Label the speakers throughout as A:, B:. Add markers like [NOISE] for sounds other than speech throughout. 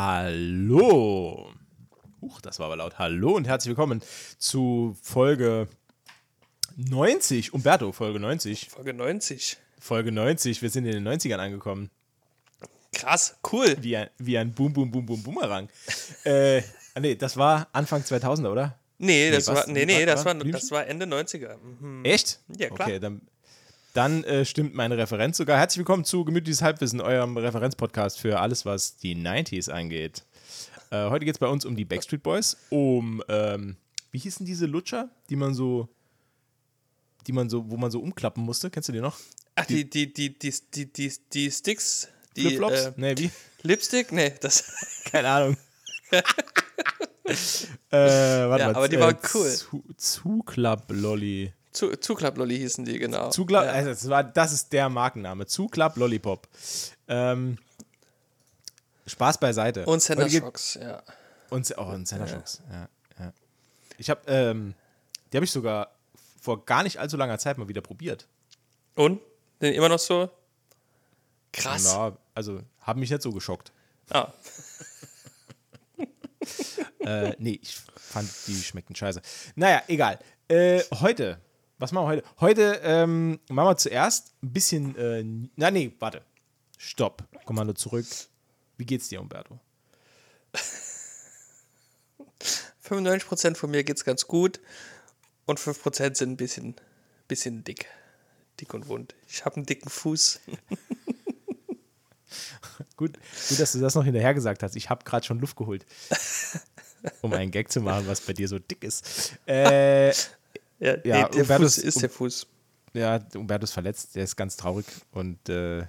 A: Hallo. Huch, das war aber laut. Hallo und herzlich willkommen zu Folge 90. Umberto, Folge 90.
B: Folge 90.
A: Folge 90. Wir sind in den 90ern angekommen.
B: Krass, cool.
A: Wie ein, wie ein Boom, Boom, Boom, Boom, Boomerang. äh, nee, das war Anfang 2000er, oder?
B: Nee, das,
A: was?
B: war, nee, nee, das,
A: war?
B: war, das war Ende 90er. Mhm.
A: Echt?
B: Ja, klar.
A: Okay, dann, dann äh, stimmt meine Referenz sogar. Herzlich willkommen zu Gemütliches Halbwissen, eurem Referenzpodcast für alles, was die 90s angeht. Äh, heute geht es bei uns um die Backstreet Boys, um, ähm, wie hießen diese Lutscher, die man so, die man so, wo man so umklappen musste? Kennst du die noch?
B: Ach, die, die, die, die, die, die, die Sticks, die
A: Flipflops?
B: äh,
A: nee, wie?
B: Lipstick? Nee, das. [LAUGHS]
A: Keine Ahnung. [LAUGHS] äh, warte
B: Ja,
A: mal,
B: aber die
A: äh,
B: waren cool.
A: Zu, Zuklapp-Lolli.
B: Zu, Zuklapplolli hießen die, genau.
A: Zuklapp,
B: Ja.
A: also das, war, das ist der Markenname. Zuklapp Lollipop. Ähm, Spaß beiseite.
B: Und Center Shocks, ja.
A: Und, oh, und Center Shocks. Ja, ja. Ich habe, ähm, die habe ich sogar vor gar nicht allzu langer Zeit mal wieder probiert.
B: Und? Sind immer noch so? Krass.
A: Na, also, haben mich nicht so geschockt.
B: Ah, [LAUGHS]
A: äh, nee, ich fand, die schmeckten scheiße. Naja, egal. Äh, heute, was machen wir heute? Heute ähm, machen wir zuerst ein bisschen, äh, na nee, warte. Stopp. Kommando zurück. Wie geht's dir, Umberto?
B: 95% von mir geht's ganz gut und 5% sind ein bisschen, bisschen dick. Dick und wund. Ich habe einen dicken Fuß. [LAUGHS]
A: Gut, gut, dass du das noch hinterher gesagt hast. Ich habe gerade schon Luft geholt, um einen Gag zu machen, was bei dir so dick ist. Äh,
B: Ja,
A: Ja,
B: nee, der
A: Umbertus-
B: Fuß ist der Fuß.
A: ja, Umberto ist verletzt, der ist ganz traurig. Und, äh,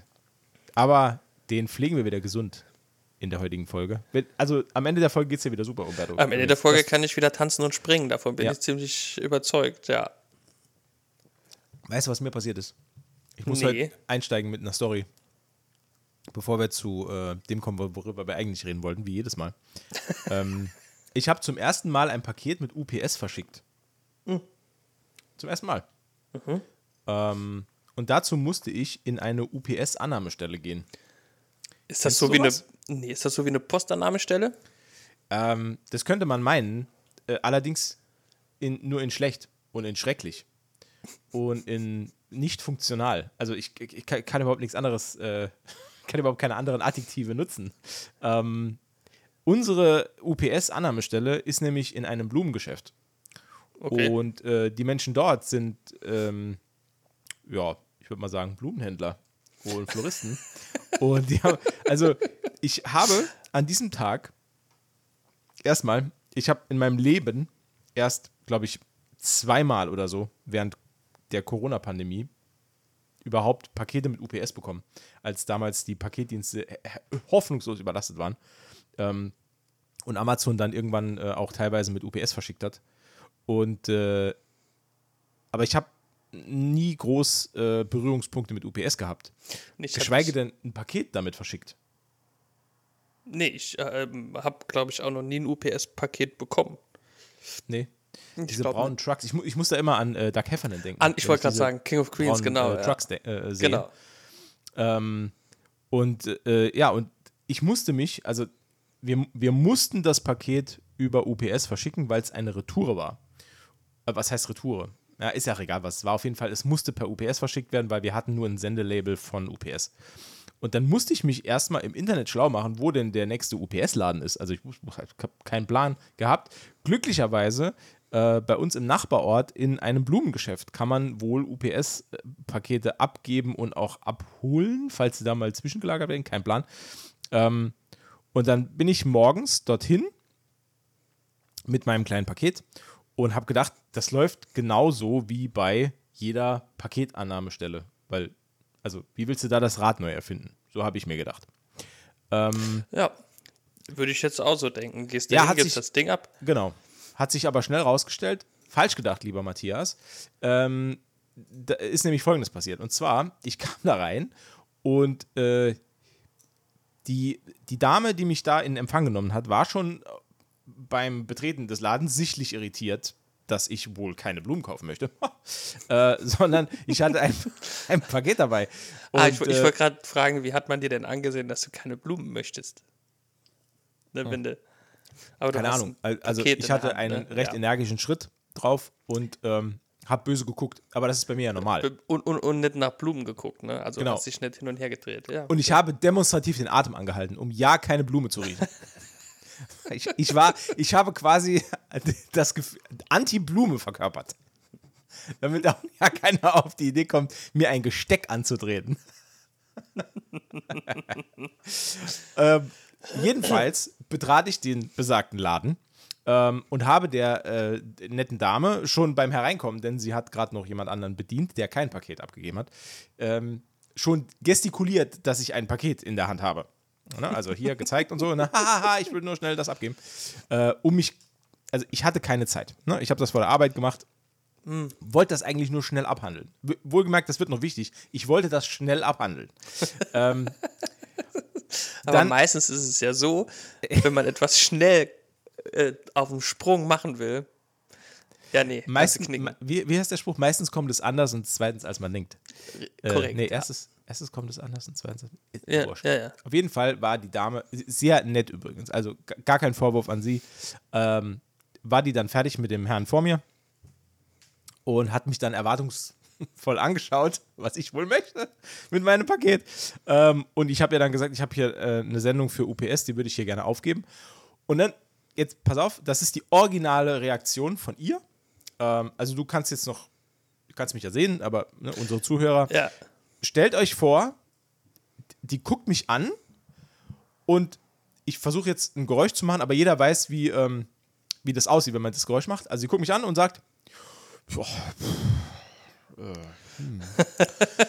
A: aber den pflegen wir wieder gesund in der heutigen Folge. Also am Ende der Folge geht es dir wieder super, Umberto.
B: Am Ende der Folge kann ich wieder tanzen und springen. Davon bin
A: Ja.
B: ich ziemlich überzeugt, ja.
A: Weißt du, was mir passiert ist? Ich muss
B: Nee.
A: heute einsteigen mit einer Story. Bevor wir zu äh, dem kommen, worüber wir eigentlich reden wollten, wie jedes Mal. [LAUGHS] ähm, ich habe zum ersten Mal ein Paket mit UPS verschickt. Zum ersten Mal. Ähm, und dazu musste ich in eine UPS-Annahmestelle gehen.
B: Ist das
A: Kennst
B: so wie eine, nee, ist das so wie eine Postannahmestelle?
A: Ähm, das könnte man meinen, äh, allerdings in, nur in schlecht und in schrecklich und in nicht funktional. Also ich, ich, ich kann, kann überhaupt nichts anderes, äh, [LAUGHS] kann überhaupt keine anderen Adjektive nutzen. Ähm, unsere UPS-Annahmestelle ist nämlich in einem Blumengeschäft.
B: Okay.
A: Und äh, die Menschen dort sind, ähm, ja, ich würde mal sagen, Blumenhändler und Floristen. [LAUGHS] und die haben, also ich habe an diesem Tag erstmal, ich habe in meinem Leben erst, glaube ich, zweimal oder so während der Corona-Pandemie überhaupt Pakete mit UPS bekommen, als damals die Paketdienste hoffnungslos überlastet waren. Ähm, und Amazon dann irgendwann äh, auch teilweise mit UPS verschickt hat. Und äh, aber ich habe nie groß äh, Berührungspunkte mit UPS gehabt.
B: Nicht,
A: Geschweige denn ein Paket damit verschickt.
B: Nee, ich ähm, habe, glaube ich, auch noch nie ein UPS-Paket bekommen.
A: Nee.
B: Ich
A: Diese braunen Trucks. Ich, mu ich muss da immer an äh, Doug Heffernan denken.
B: An, ich wollte gerade sagen, King of Queens,
A: braunen,
B: genau.
A: Äh,
B: ja.
A: Trucks de- äh, sehe.
B: Genau.
A: Ähm, und äh, ja, und ich musste mich, also wir, wir mussten das Paket über UPS verschicken, weil es eine Retoure war. Äh, was heißt Retoure? Ja, ist ja auch egal, was es war. Auf jeden Fall, es musste per UPS verschickt werden, weil wir hatten nur ein Sendelabel von UPS. Und dann musste ich mich erstmal im Internet schlau machen, wo denn der nächste UPS-Laden ist. Also ich habe keinen Plan gehabt. Glücklicherweise äh, bei uns im Nachbarort in einem Blumengeschäft kann man wohl UPS-Pakete abgeben und auch abholen, falls sie da mal zwischengelagert werden. Kein Plan. Ähm, und dann bin ich morgens dorthin mit meinem kleinen Paket und habe gedacht, das läuft genauso wie bei jeder Paketannahmestelle. Weil, also, wie willst du da das Rad neu erfinden? So habe ich mir gedacht. Ähm,
B: Ja, würde ich jetzt auch so denken. Gehst du
A: Ja,
B: hin, gibst
A: sich-
B: das Ding ab?
A: Genau. Hat sich aber schnell rausgestellt, falsch gedacht, lieber Matthias. Ähm, da ist nämlich Folgendes passiert. Und zwar, ich [LAUGHS] kam da rein und äh, die, die Dame, die mich da in Empfang genommen hat, war schon beim Betreten des Ladens sichtlich irritiert, dass ich wohl keine Blumen kaufen möchte, [LAUGHS] äh, sondern ich hatte ein, [LAUGHS] ein Paket dabei.
B: ah, ich,
A: Und,
B: ich
A: äh,
B: wollte gerade fragen, wie hat man dir denn angesehen, dass du keine Blumen möchtest? ne, wenn du, aber
A: Keine Ahnung. Also ich hatte
B: Hand,
A: einen
B: ne?
A: recht
B: Ja.
A: energischen Schritt drauf und ähm, hab böse geguckt. Aber das ist bei mir ja normal.
B: Und, und, und nicht nach Blumen geguckt, ne? Also
A: Genau.
B: hast dich nicht hin und her gedreht, ja.
A: Und ich habe demonstrativ den Atem angehalten, um ja keine Blume zu riechen. [LAUGHS] Ich, ich war, ich habe quasi das Gefühl, Anti-Blume verkörpert. Damit auch ja keiner auf die Idee kommt, mir ein Gesteck anzutreten. [LAUGHS] ähm, jedenfalls betrat ich den besagten Laden ähm, und habe der äh, netten Dame schon beim Hereinkommen, denn sie hat gerade noch jemand anderen bedient, der kein Paket abgegeben hat, ähm, schon gestikuliert, dass ich ein Paket in der Hand habe. Ne? Also hier gezeigt und so, ne? [LAUGHS] ich will nur schnell das abgeben. Äh, um mich, also ich hatte keine Zeit. Ne? Ich habe das vor der Arbeit gemacht, wollte das eigentlich nur schnell abhandeln. Wohlgemerkt, das wird noch wichtig. Ich wollte das schnell abhandeln. ähm, [LAUGHS]
B: Aber
A: dann-
B: meistens ist es ja so, wenn man etwas schnell äh, auf dem Sprung machen will. Ja, nee,
A: meistens, wie, wie heißt der Spruch? Meistens kommt es anders und zweitens, als man denkt. Äh,
B: Korrekt.
A: nee,
B: ja.
A: erstes, erstes kommt es anders und zweitens. Ist
B: Ja,
A: wurscht.
B: ja, ja.
A: Auf jeden Fall war die Dame sehr nett übrigens. Also gar kein Vorwurf an sie. Ähm, war die dann fertig mit dem Herrn vor mir und hat mich dann erwartungsvoll [LAUGHS] angeschaut, was ich wohl möchte mit meinem Paket. Ähm, und ich habe ja dann gesagt, ich habe hier äh, eine Sendung für UPS, die würde ich hier gerne aufgeben. Und dann, jetzt pass auf, das ist die originale Reaktion von ihr. Ähm, also du kannst jetzt noch, du kannst mich ja sehen, aber ne, unsere Zuhörer,
B: Ja,
A: stellt euch vor, die guckt mich an und ich versuche jetzt ein Geräusch zu machen, aber jeder weiß, wie, ähm, wie das aussieht, wenn man das Geräusch macht. Also sie guckt mich an und sagt, boah, äh, hm.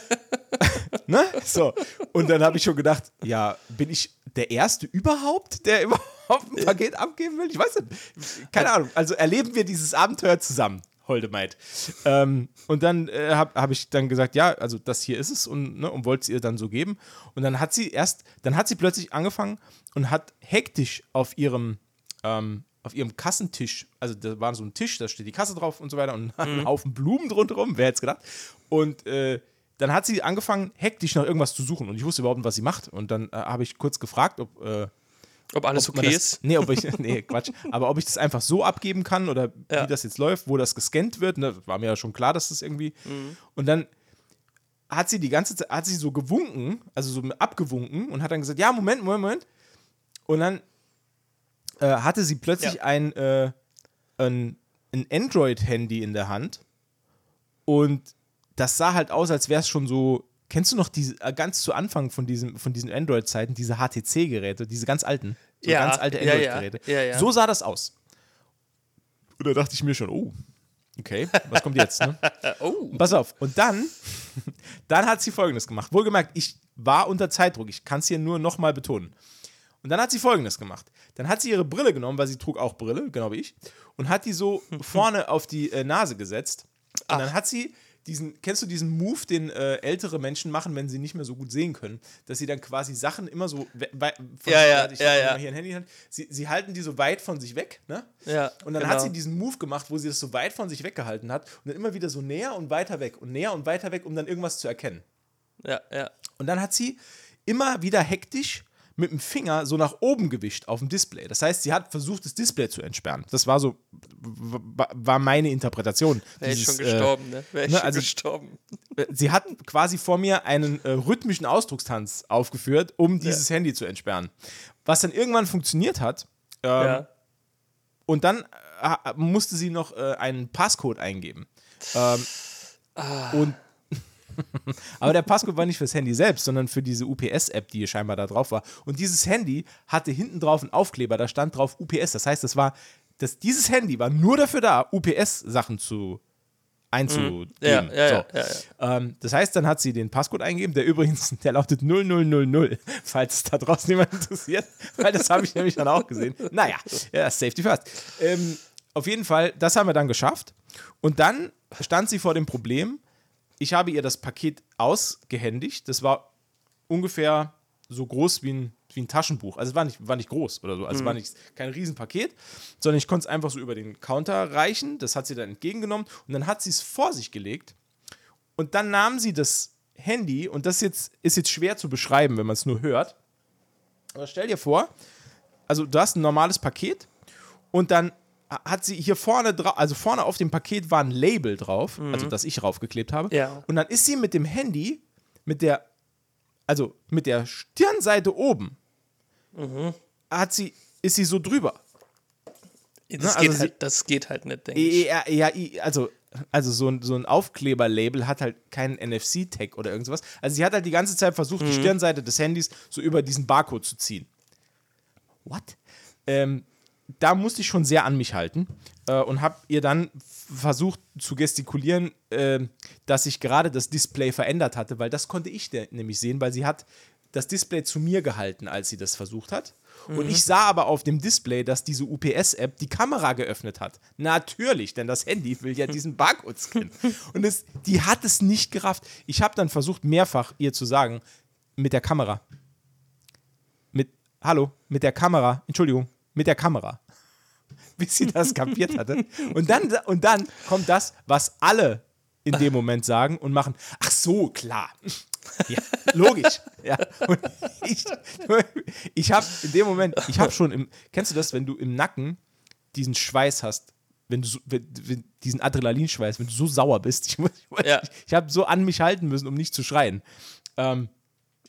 A: [LAUGHS] ne? So. Und dann habe ich schon gedacht, ja, bin ich der Erste überhaupt, der [LAUGHS] überhaupt ein Paket abgeben will? Ich weiß nicht. Keine Ahnung. Also erleben wir dieses Abenteuer zusammen. Holde Maid. Ähm, und dann äh, habe hab ich dann gesagt, ja, also das hier ist es und, ne, und wollte es ihr dann so geben. Und dann hat sie erst, dann hat sie plötzlich angefangen und hat hektisch auf ihrem, ähm, auf ihrem Kassentisch, also da war so ein Tisch, da steht die Kasse drauf und so weiter und ein Haufen Blumen drunter rum, wer hätte es gedacht. Und äh, dann hat sie angefangen, hektisch nach irgendwas zu suchen und ich wusste überhaupt nicht, was sie macht. Und dann äh, habe ich kurz gefragt, ob, äh,
B: ob alles
A: ob
B: okay
A: das,
B: ist.
A: Nee, ob ich, [LAUGHS] nee, Quatsch. Aber ob ich das einfach so abgeben kann oder
B: Ja.
A: wie das jetzt läuft, wo das gescannt wird, ne, war mir ja schon klar, dass das irgendwie.
B: Mhm.
A: Und dann hat sie die ganze Zeit, hat sie so gewunken, also so abgewunken und hat dann gesagt, ja, Moment, Moment, Moment. Und dann äh, hatte sie plötzlich
B: Ja.
A: ein, äh, ein, ein Android-Handy in der Hand und das sah halt aus, als wäre es schon so. Kennst du noch diese, äh, ganz zu Anfang von, diesem, von diesen Android-Zeiten, diese HTC-Geräte, diese ganz alten, so
B: Ja,
A: ganz alte
B: ja, ja,
A: Android-Geräte?
B: ja, ja.
A: So sah das aus. Und da dachte ich mir schon, oh, okay, was kommt jetzt? Ne? [LAUGHS]
B: Oh,
A: Pass auf. Und dann, [LAUGHS] dann hat sie Folgendes gemacht. Wohlgemerkt, ich war unter Zeitdruck. Ich kann es hier nur nochmal betonen. Und dann hat sie Folgendes gemacht. Dann hat sie ihre Brille genommen, weil sie trug auch Brille, genau wie ich, und hat die so [LAUGHS] vorne auf die äh, Nase gesetzt. Und dann hat sie diesen, kennst du diesen Move, den äh, ältere Menschen machen, wenn sie nicht mehr so gut sehen können, dass sie dann quasi Sachen immer so we- wei- von
B: Ja, ja,
A: ich
B: ja, ja.
A: hier ein Handy Hand. Sie, sie halten die so weit von sich weg, ne?
B: Ja,
A: Und dann
B: genau.
A: hat sie diesen Move gemacht, wo sie das so weit von sich weggehalten hat und dann immer wieder so näher und weiter weg und näher und weiter weg, um dann irgendwas zu erkennen.
B: ja, ja.
A: Und dann hat sie immer wieder hektisch mit dem Finger so nach oben gewischt auf dem Display. Das heißt, sie hat versucht, das Display zu entsperren. Das war so, war meine Interpretation.
B: Wäre ich schon gestorben, ne? Wäre ich
A: ne,
B: schon
A: also-
B: gestorben.
A: Äh, [LAUGHS] sie hat quasi vor mir einen äh, rhythmischen Ausdruckstanz aufgeführt, um dieses Handy zu entsperren. Was dann irgendwann funktioniert hat. Ähm,
B: ja.
A: Und dann äh, musste sie noch äh, einen Passcode eingeben. Ähm,
B: Ah.
A: Und [LAUGHS] aber der Passcode war nicht fürs Handy selbst, sondern für diese UPS-App, die scheinbar da drauf war. Und dieses Handy hatte hinten drauf einen Aufkleber, da stand drauf UPS. Das heißt, das war, das, dieses Handy war nur dafür da, UPS-Sachen zu einzugeben.
B: Ja, ja,
A: so.
B: ja,
A: Ähm, das heißt, dann hat sie den Passcode eingegeben, der übrigens, [LAUGHS] der lautet 0000, falls es da draußen jemand interessiert, weil das habe ich nämlich dann auch gesehen. Naja, ja, Safety first. Ähm, auf jeden Fall, das haben wir dann geschafft. Und dann stand sie vor dem Problem, ich habe ihr das Paket ausgehändigt. Das war ungefähr so groß wie ein, wie ein Taschenbuch. Also es war nicht, war nicht groß oder so. Also es war nicht, kein Riesenpaket, sondern ich konnte es einfach so über den Counter reichen. Das hat sie dann entgegengenommen und dann hat sie es vor sich gelegt. Und dann nahm sie das Handy, und das jetzt, ist jetzt schwer zu beschreiben, wenn man es nur hört. Aber stell dir vor, also du hast ein normales Paket und dann hat sie hier vorne drauf, also vorne auf dem Paket war ein Label drauf, also das ich raufgeklebt habe.
B: Ja.
A: Und dann ist sie mit dem Handy, mit der, also mit der Stirnseite oben, hat sie, ist sie so drüber.
B: Das,
A: Ne, also
B: geht
A: sie-
B: halt, das geht halt nicht, denke ich.
A: Ja, ja, also, also so ein, so ein Aufkleberlabel hat halt keinen NFC-Tag oder irgendwas. Also sie hat halt die ganze Zeit versucht, die Stirnseite des Handys so über diesen Barcode zu ziehen. What? Ähm, da musste ich schon sehr an mich halten äh, und habe ihr dann versucht zu gestikulieren, äh, dass sich gerade das Display verändert hatte, weil das konnte ich nämlich sehen, weil sie hat das Display zu mir gehalten, als sie das versucht hat. Und ich sah aber auf dem Display, dass diese UPS-App die Kamera geöffnet hat. Natürlich, denn das Handy will ja diesen Barcode scannen. [LAUGHS] Und es, die hat es nicht gerafft. Ich habe dann versucht, mehrfach ihr zu sagen, mit der Kamera. Mit, hallo, mit der Kamera, Entschuldigung, mit der Kamera. [LAUGHS] Bis sie das kapiert hatte. [LAUGHS] Und dann, und dann kommt das, was alle in dem Moment sagen und machen. Ach so, klar. Ja, logisch. [LAUGHS] Ja. Und ich ich habe in dem Moment, ich habe schon im, kennst du das, wenn du im Nacken diesen Schweiß hast, wenn du so, wenn, wenn, diesen Adrenalinschweiß, wenn du so sauer bist, ich, ich,
B: Ja.
A: ich habe so an mich halten müssen, um nicht zu schreien. Ähm,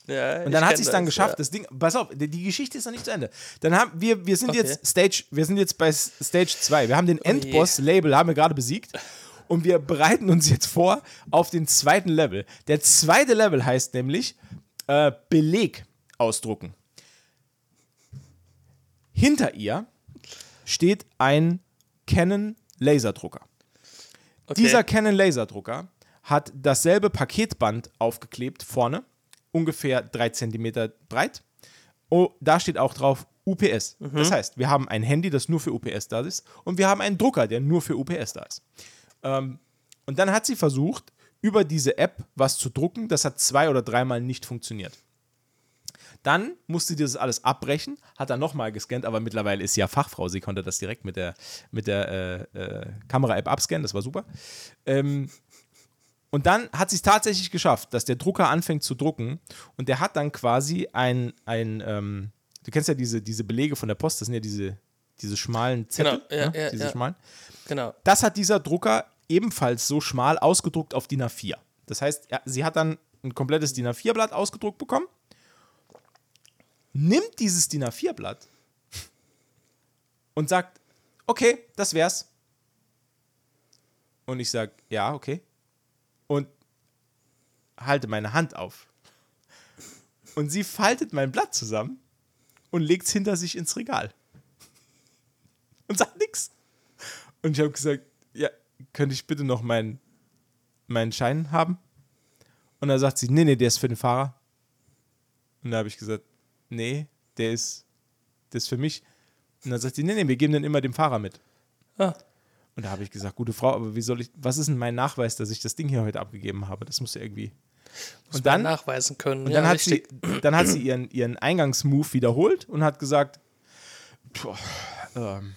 B: Ja,
A: und dann hat sie es dann geschafft,
B: ja.
A: das Ding, pass auf, die, die Geschichte ist noch nicht zu Ende. Dann haben wir, wir sind
B: Okay. Oh
A: jetzt Stage, wir sind jetzt bei Stage 2. Wir haben den
B: je.
A: Endboss-Label, haben wir gerade besiegt. Und wir bereiten uns jetzt vor auf den zweiten Level. Der zweite Level heißt nämlich äh, Beleg ausdrucken. Hinter ihr steht ein Canon Laserdrucker.
B: Okay.
A: Dieser Canon Laserdrucker hat dasselbe Paketband aufgeklebt vorne, ungefähr 3 cm breit. Oh, da steht auch drauf UPS. Das heißt, wir haben ein Handy, das nur für UPS da ist, und wir haben einen Drucker, der nur für UPS da ist. Ähm, und dann hat sie versucht, über diese App was zu drucken. Das hat zwei oder dreimal nicht funktioniert. Dann musste sie das alles abbrechen, hat dann nochmal gescannt, aber mittlerweile ist sie ja Fachfrau. Sie konnte das direkt mit der, mit der äh, äh, Kamera-App abscannen, das war super. Ähm, und dann hat sie es tatsächlich geschafft, dass der Drucker anfängt zu drucken und der hat dann quasi ein, ein ähm, du kennst ja diese, diese Belege von der Post, das sind ja diese, diese schmalen Zettel,
B: Genau, ja,
A: ne?
B: ja,
A: diese
B: ja.
A: schmalen.
B: Genau.
A: Das hat dieser Drucker ebenfalls so schmal ausgedruckt auf DIN A4. Das heißt, sie hat dann ein komplettes DIN A4-Blatt ausgedruckt bekommen, nimmt dieses DIN A4-Blatt und sagt, okay, das wär's. Und ich sag, ja, okay. Halte meine Hand auf. Und sie faltet mein Blatt zusammen und legt es hinter sich ins Regal. Und sagt nichts. Und ich habe gesagt, ja, könnte ich bitte noch meinen meinen Schein haben? Und dann sagt sie, nee, nee, der ist für den Fahrer. Und da habe ich gesagt, nee, der ist, der ist für mich. Und dann sagt sie, nee, nee, wir geben den immer dem Fahrer mit.
B: Ah.
A: Und da habe ich gesagt, gute Frau, aber wie soll ich, was ist denn mein Nachweis, dass ich das Ding hier heute abgegeben habe? Das muss ja irgendwie.
B: Muss
A: Und dann,
B: nachweisen können.
A: und
B: ja,
A: dann, hat sie, [CLEARS THROAT] dann hat sie ihren, ihren Eingangsmove wiederholt und hat gesagt, "Puh, ähm,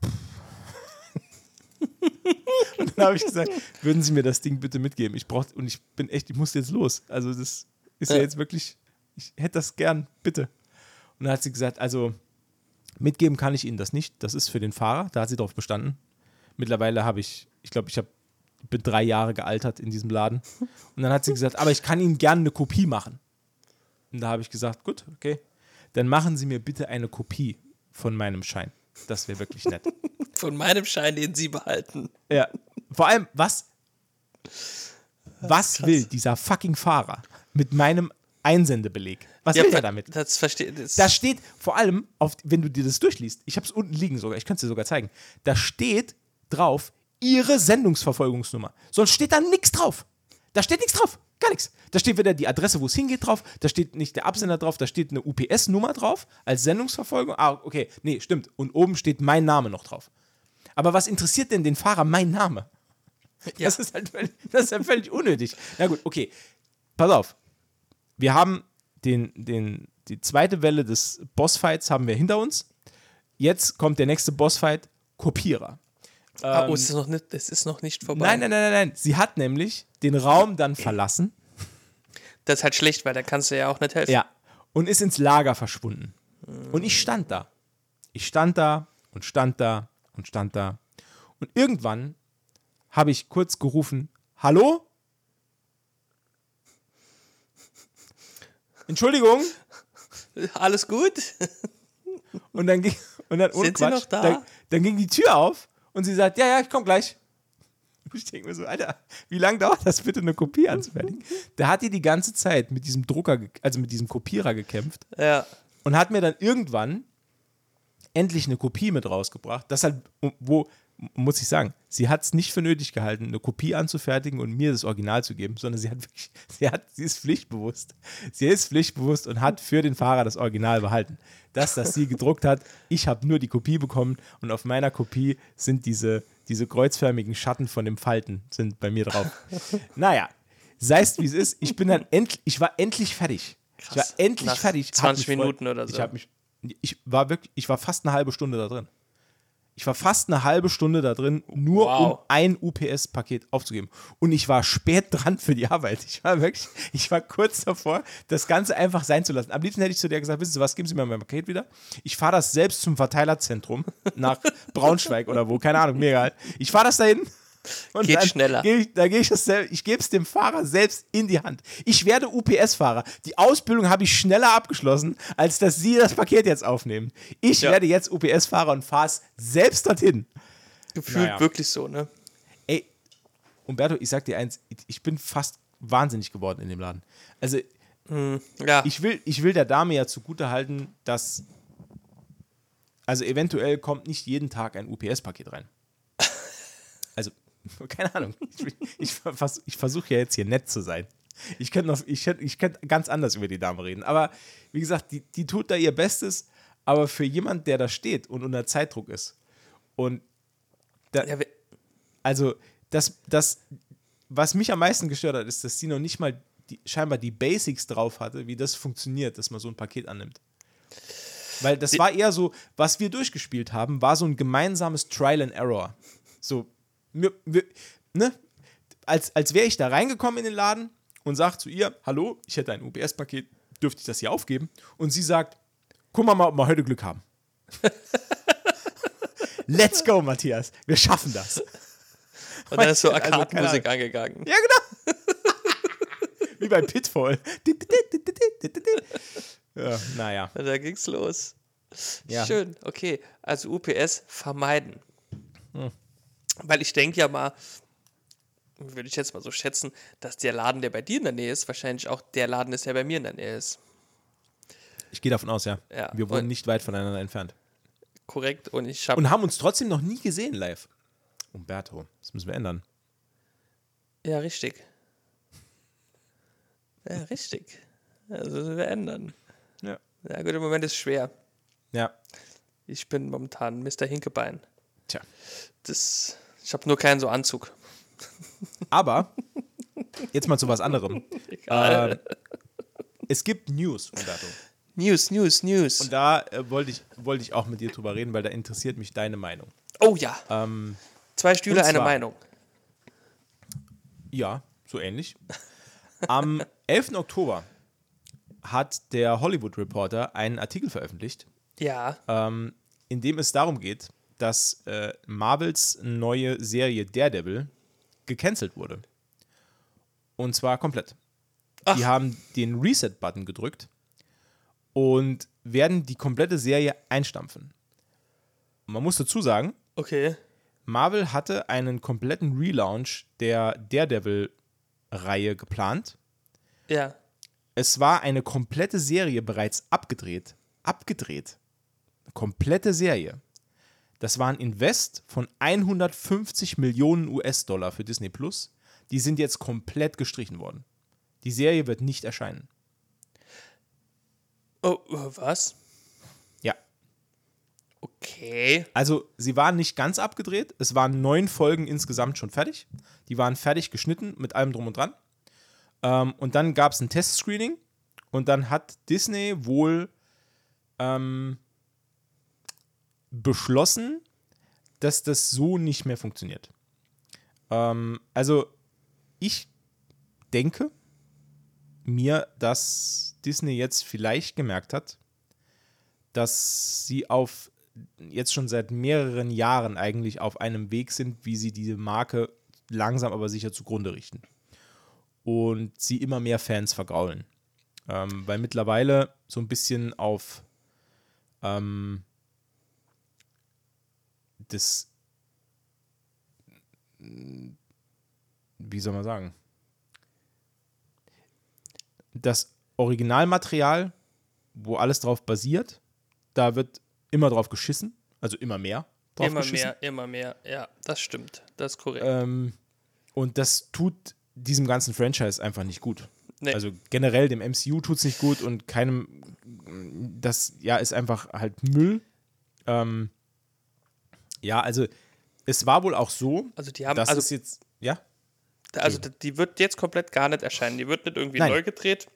A: [LAUGHS] und dann habe ich gesagt, würden Sie mir das Ding bitte mitgeben? Ich brauche und ich bin echt, ich muss jetzt los. Also das ist ja,
B: Ja.
A: jetzt wirklich, ich hätte das gern, bitte. Und dann hat sie gesagt, also mitgeben kann ich Ihnen das nicht. Das ist für den Fahrer. Da hat sie darauf bestanden. Mittlerweile habe ich, ich glaube, ich habe bin drei Jahre gealtert in diesem Laden. Und dann hat sie gesagt, aber ich kann Ihnen gerne eine Kopie machen. Und da habe ich gesagt, gut, okay. Dann machen Sie mir bitte eine Kopie von meinem Schein. Das wäre wirklich nett. [LAUGHS]
B: Von meinem Schein, den Sie behalten.
A: ja. Vor allem, was, was will dieser fucking Fahrer mit meinem Einsendebeleg? Was will er damit?
B: Das verstehe das.
A: Da steht vor allem, auf, wenn du dir das durchliest, ich habe es unten liegen sogar, ich könnte es dir sogar zeigen, da steht drauf, ihre Sendungsverfolgungsnummer. Sonst steht da nichts drauf. Da steht nichts drauf. Gar nichts. Da steht weder die Adresse, wo es hingeht, drauf, da steht nicht der Absender drauf, da steht eine UPS-Nummer drauf als Sendungsverfolgung. Ah, okay, nee, stimmt. Und oben steht mein Name noch drauf. Aber was interessiert denn den Fahrer mein Name?
B: Ja.
A: Das, ist halt völlig, das ist ja völlig unnötig. Na gut, okay. Pass auf. Wir haben den, den, die zweite Welle des Bossfights haben wir hinter uns. Jetzt kommt der nächste Bossfight, Kopierer.
B: Ah,
A: ähm,
B: oh, es ist noch nicht, es ist noch nicht vorbei.
A: Nein, nein, nein, nein, nein. Sie hat nämlich den Raum dann verlassen.
B: Das ist halt schlecht, weil da kannst du ja auch nicht helfen.
A: Ja. Und ist ins Lager verschwunden. Und ich stand da. Ich stand da und stand da und stand da. Und irgendwann habe ich kurz gerufen, hallo? Entschuldigung.
B: Alles gut?
A: Und dann ging, und dann, ohne
B: Sind Sie
A: Quatsch,
B: noch da?
A: Dann, dann ging die Tür auf und sie sagt, ja, ja, ich komme gleich. Ich denke mir so, Alter, wie lange dauert das bitte, eine Kopie anzufertigen? Da hat die die ganze Zeit mit diesem Drucker, also mit diesem Kopierer gekämpft
B: Ja.
A: und hat mir dann irgendwann endlich eine Kopie mit rausgebracht. Das halt, wo, muss ich sagen, sie hat es nicht für nötig gehalten, eine Kopie anzufertigen und mir das Original zu geben, sondern sie hat wirklich, [LAUGHS] sie hat, sie ist pflichtbewusst. Sie ist pflichtbewusst und hat für den Fahrer das Original behalten. Das, das sie gedruckt hat, ich habe nur die Kopie bekommen und auf meiner Kopie sind diese, diese kreuzförmigen Schatten von dem Falten sind bei mir drauf. [LAUGHS] Naja, sei es wie es ist, ich bin dann endlich, ich war endlich fertig. Ich war
B: Krass.
A: endlich
B: Nach
A: fertig. Hab
B: 20
A: mich voll-
B: Minuten oder so.
A: Ich mich, ich war wirklich, ich war fast eine halbe Stunde da drin. Ich war fast eine halbe Stunde da drin, nur
B: Wow.
A: um ein UPS-Paket aufzugeben. Und ich war spät [LAUGHS] dran für die Arbeit. Ich war wirklich, ich war kurz davor, das Ganze einfach sein zu lassen. Am liebsten hätte ich zu der gesagt, wissen Sie was, geben Sie mir mein Paket wieder. Ich fahre das selbst zum Verteilerzentrum [LAUGHS] nach Braunschweig oder wo, keine Ahnung, mir egal. Ich fahre das dahin. [LAUGHS] Und
B: Geht
A: dann
B: schneller.
A: Geh ich, da gehe ich das ich gebe es dem Fahrer selbst in die Hand. Ich werde UPS-Fahrer. Die Ausbildung habe ich schneller abgeschlossen, als dass Sie das Paket jetzt aufnehmen. Ich
B: Ja.
A: werde jetzt UPS-Fahrer und fahre es selbst dorthin.
B: Gefühlt
A: Naja.
B: wirklich so, ne?
A: Ey, Umberto, ich sag dir eins, ich bin fast wahnsinnig geworden in dem Laden. Also,
B: Ja.
A: ich will, ich will der Dame ja zugute halten, dass. Also, eventuell kommt nicht jeden Tag ein UPS-Paket rein. [LAUGHS] Keine Ahnung. Ich, ich, vers, ich versuche ja jetzt hier nett zu sein. Ich könnte ich, ich könnte ganz anders über die Dame reden. Aber wie gesagt, die, die tut da ihr Bestes. Aber für jemand, der da steht und unter Zeitdruck ist und
B: wir-
A: also das, das, was mich am meisten gestört hat, ist, dass sie noch nicht mal die, scheinbar die Basics drauf hatte, wie das funktioniert, dass man so ein Paket annimmt. Weil das war eher so, was wir durchgespielt haben, war so ein gemeinsames Trial and Error. So, wir, wir, ne? Als, als wäre ich da reingekommen in den Laden und sage zu ihr, hallo, ich hätte ein UPS-Paket, dürfte ich das hier aufgeben? Und sie sagt, guck mal, ob wir heute Glück haben. [LAUGHS] Let's go, Matthias. Wir schaffen das.
B: und dann ist so [LAUGHS]
A: Also,
B: Arcade-Musik angegangen.
A: Ja, genau. [LAUGHS] Wie bei Pitfall. ja, naja.
B: Und Da ging's los.
A: Ja.
B: Schön, okay. Also UPS vermeiden.
A: Hm.
B: Weil ich denke ja mal, würde ich jetzt mal so schätzen, dass der Laden, der bei dir in der Nähe ist, wahrscheinlich auch der Laden ist, der bei mir in der Nähe ist.
A: Ich gehe davon aus, ja.
B: Ja.
A: Wir wohnen nicht weit voneinander entfernt.
B: Korrekt. Und ich habe.
A: Und haben uns trotzdem noch nie gesehen live. Umberto, das müssen wir ändern.
B: Ja, richtig. Ja, richtig. Also das müssen wir ändern.
A: Ja.
B: Ja, gut, im Moment ist es schwer.
A: Ja.
B: Ich bin momentan Mr. Hinkebein.
A: Tja.
B: Das, ich habe nur keinen so Anzug.
A: Aber, jetzt mal zu was anderem.
B: Egal.
A: Äh, es gibt News, Umberto.
B: News, News, News.
A: Und da äh, wollte ich, wollte ich auch mit dir drüber reden, weil da interessiert mich deine Meinung.
B: oh ja.
A: Ähm,
B: Zwei Stühle,
A: und
B: eine
A: zwar-
B: Meinung.
A: Ja, so ähnlich. Am 11. Oktober hat der Hollywood Reporter einen Artikel veröffentlicht,
B: Ja.
A: ähm, in dem es darum geht, dass äh, Marvels neue Serie Daredevil gecancelt wurde. Und zwar komplett. Die
B: Ach.
A: haben den Reset-Button gedrückt und werden die komplette Serie einstampfen. Man muss dazu sagen,
B: Okay.
A: Marvel hatte einen kompletten Relaunch der Daredevil-Reihe geplant.
B: Ja.
A: Es war eine komplette Serie bereits abgedreht. Abgedreht. Eine komplette Serie. Das war ein Invest von 150 Millionen US-Dollar für Disney Plus. Die sind jetzt komplett gestrichen worden. Die Serie wird nicht erscheinen.
B: Oh, äh, was?
A: Ja.
B: Okay.
A: Also, sie waren nicht ganz abgedreht. Es waren neun Folgen insgesamt schon fertig. Die waren fertig geschnitten mit allem Drum und Dran. Ähm, und dann gab es ein Testscreening. Und dann hat Disney wohl ähm, beschlossen, dass das so nicht mehr funktioniert. Ähm, also, ich denke mir, dass Disney jetzt vielleicht gemerkt hat, dass sie auf jetzt schon seit mehreren Jahren eigentlich auf einem Weg sind, wie sie diese Marke langsam aber sicher zugrunde richten. Und sie immer mehr Fans vergraulen. Ähm, weil mittlerweile so ein bisschen auf ähm, das, wie soll man sagen, das Originalmaterial, wo alles drauf basiert, da wird immer drauf geschissen, also immer mehr drauf
B: Immer
A: geschissen.
B: mehr, immer mehr. Ja, das stimmt. Das ist korrekt.
A: Ähm, und das tut diesem ganzen Franchise einfach nicht gut.
B: Nee.
A: Also generell dem MCU tut es nicht gut und keinem, das ja ist einfach halt Müll. Ähm, ja, also es war wohl auch so,
B: also die haben,
A: dass
B: also,
A: es jetzt, ja,
B: also die wird jetzt komplett gar nicht erscheinen. Die wird nicht irgendwie
A: Nein.
B: neu gedreht.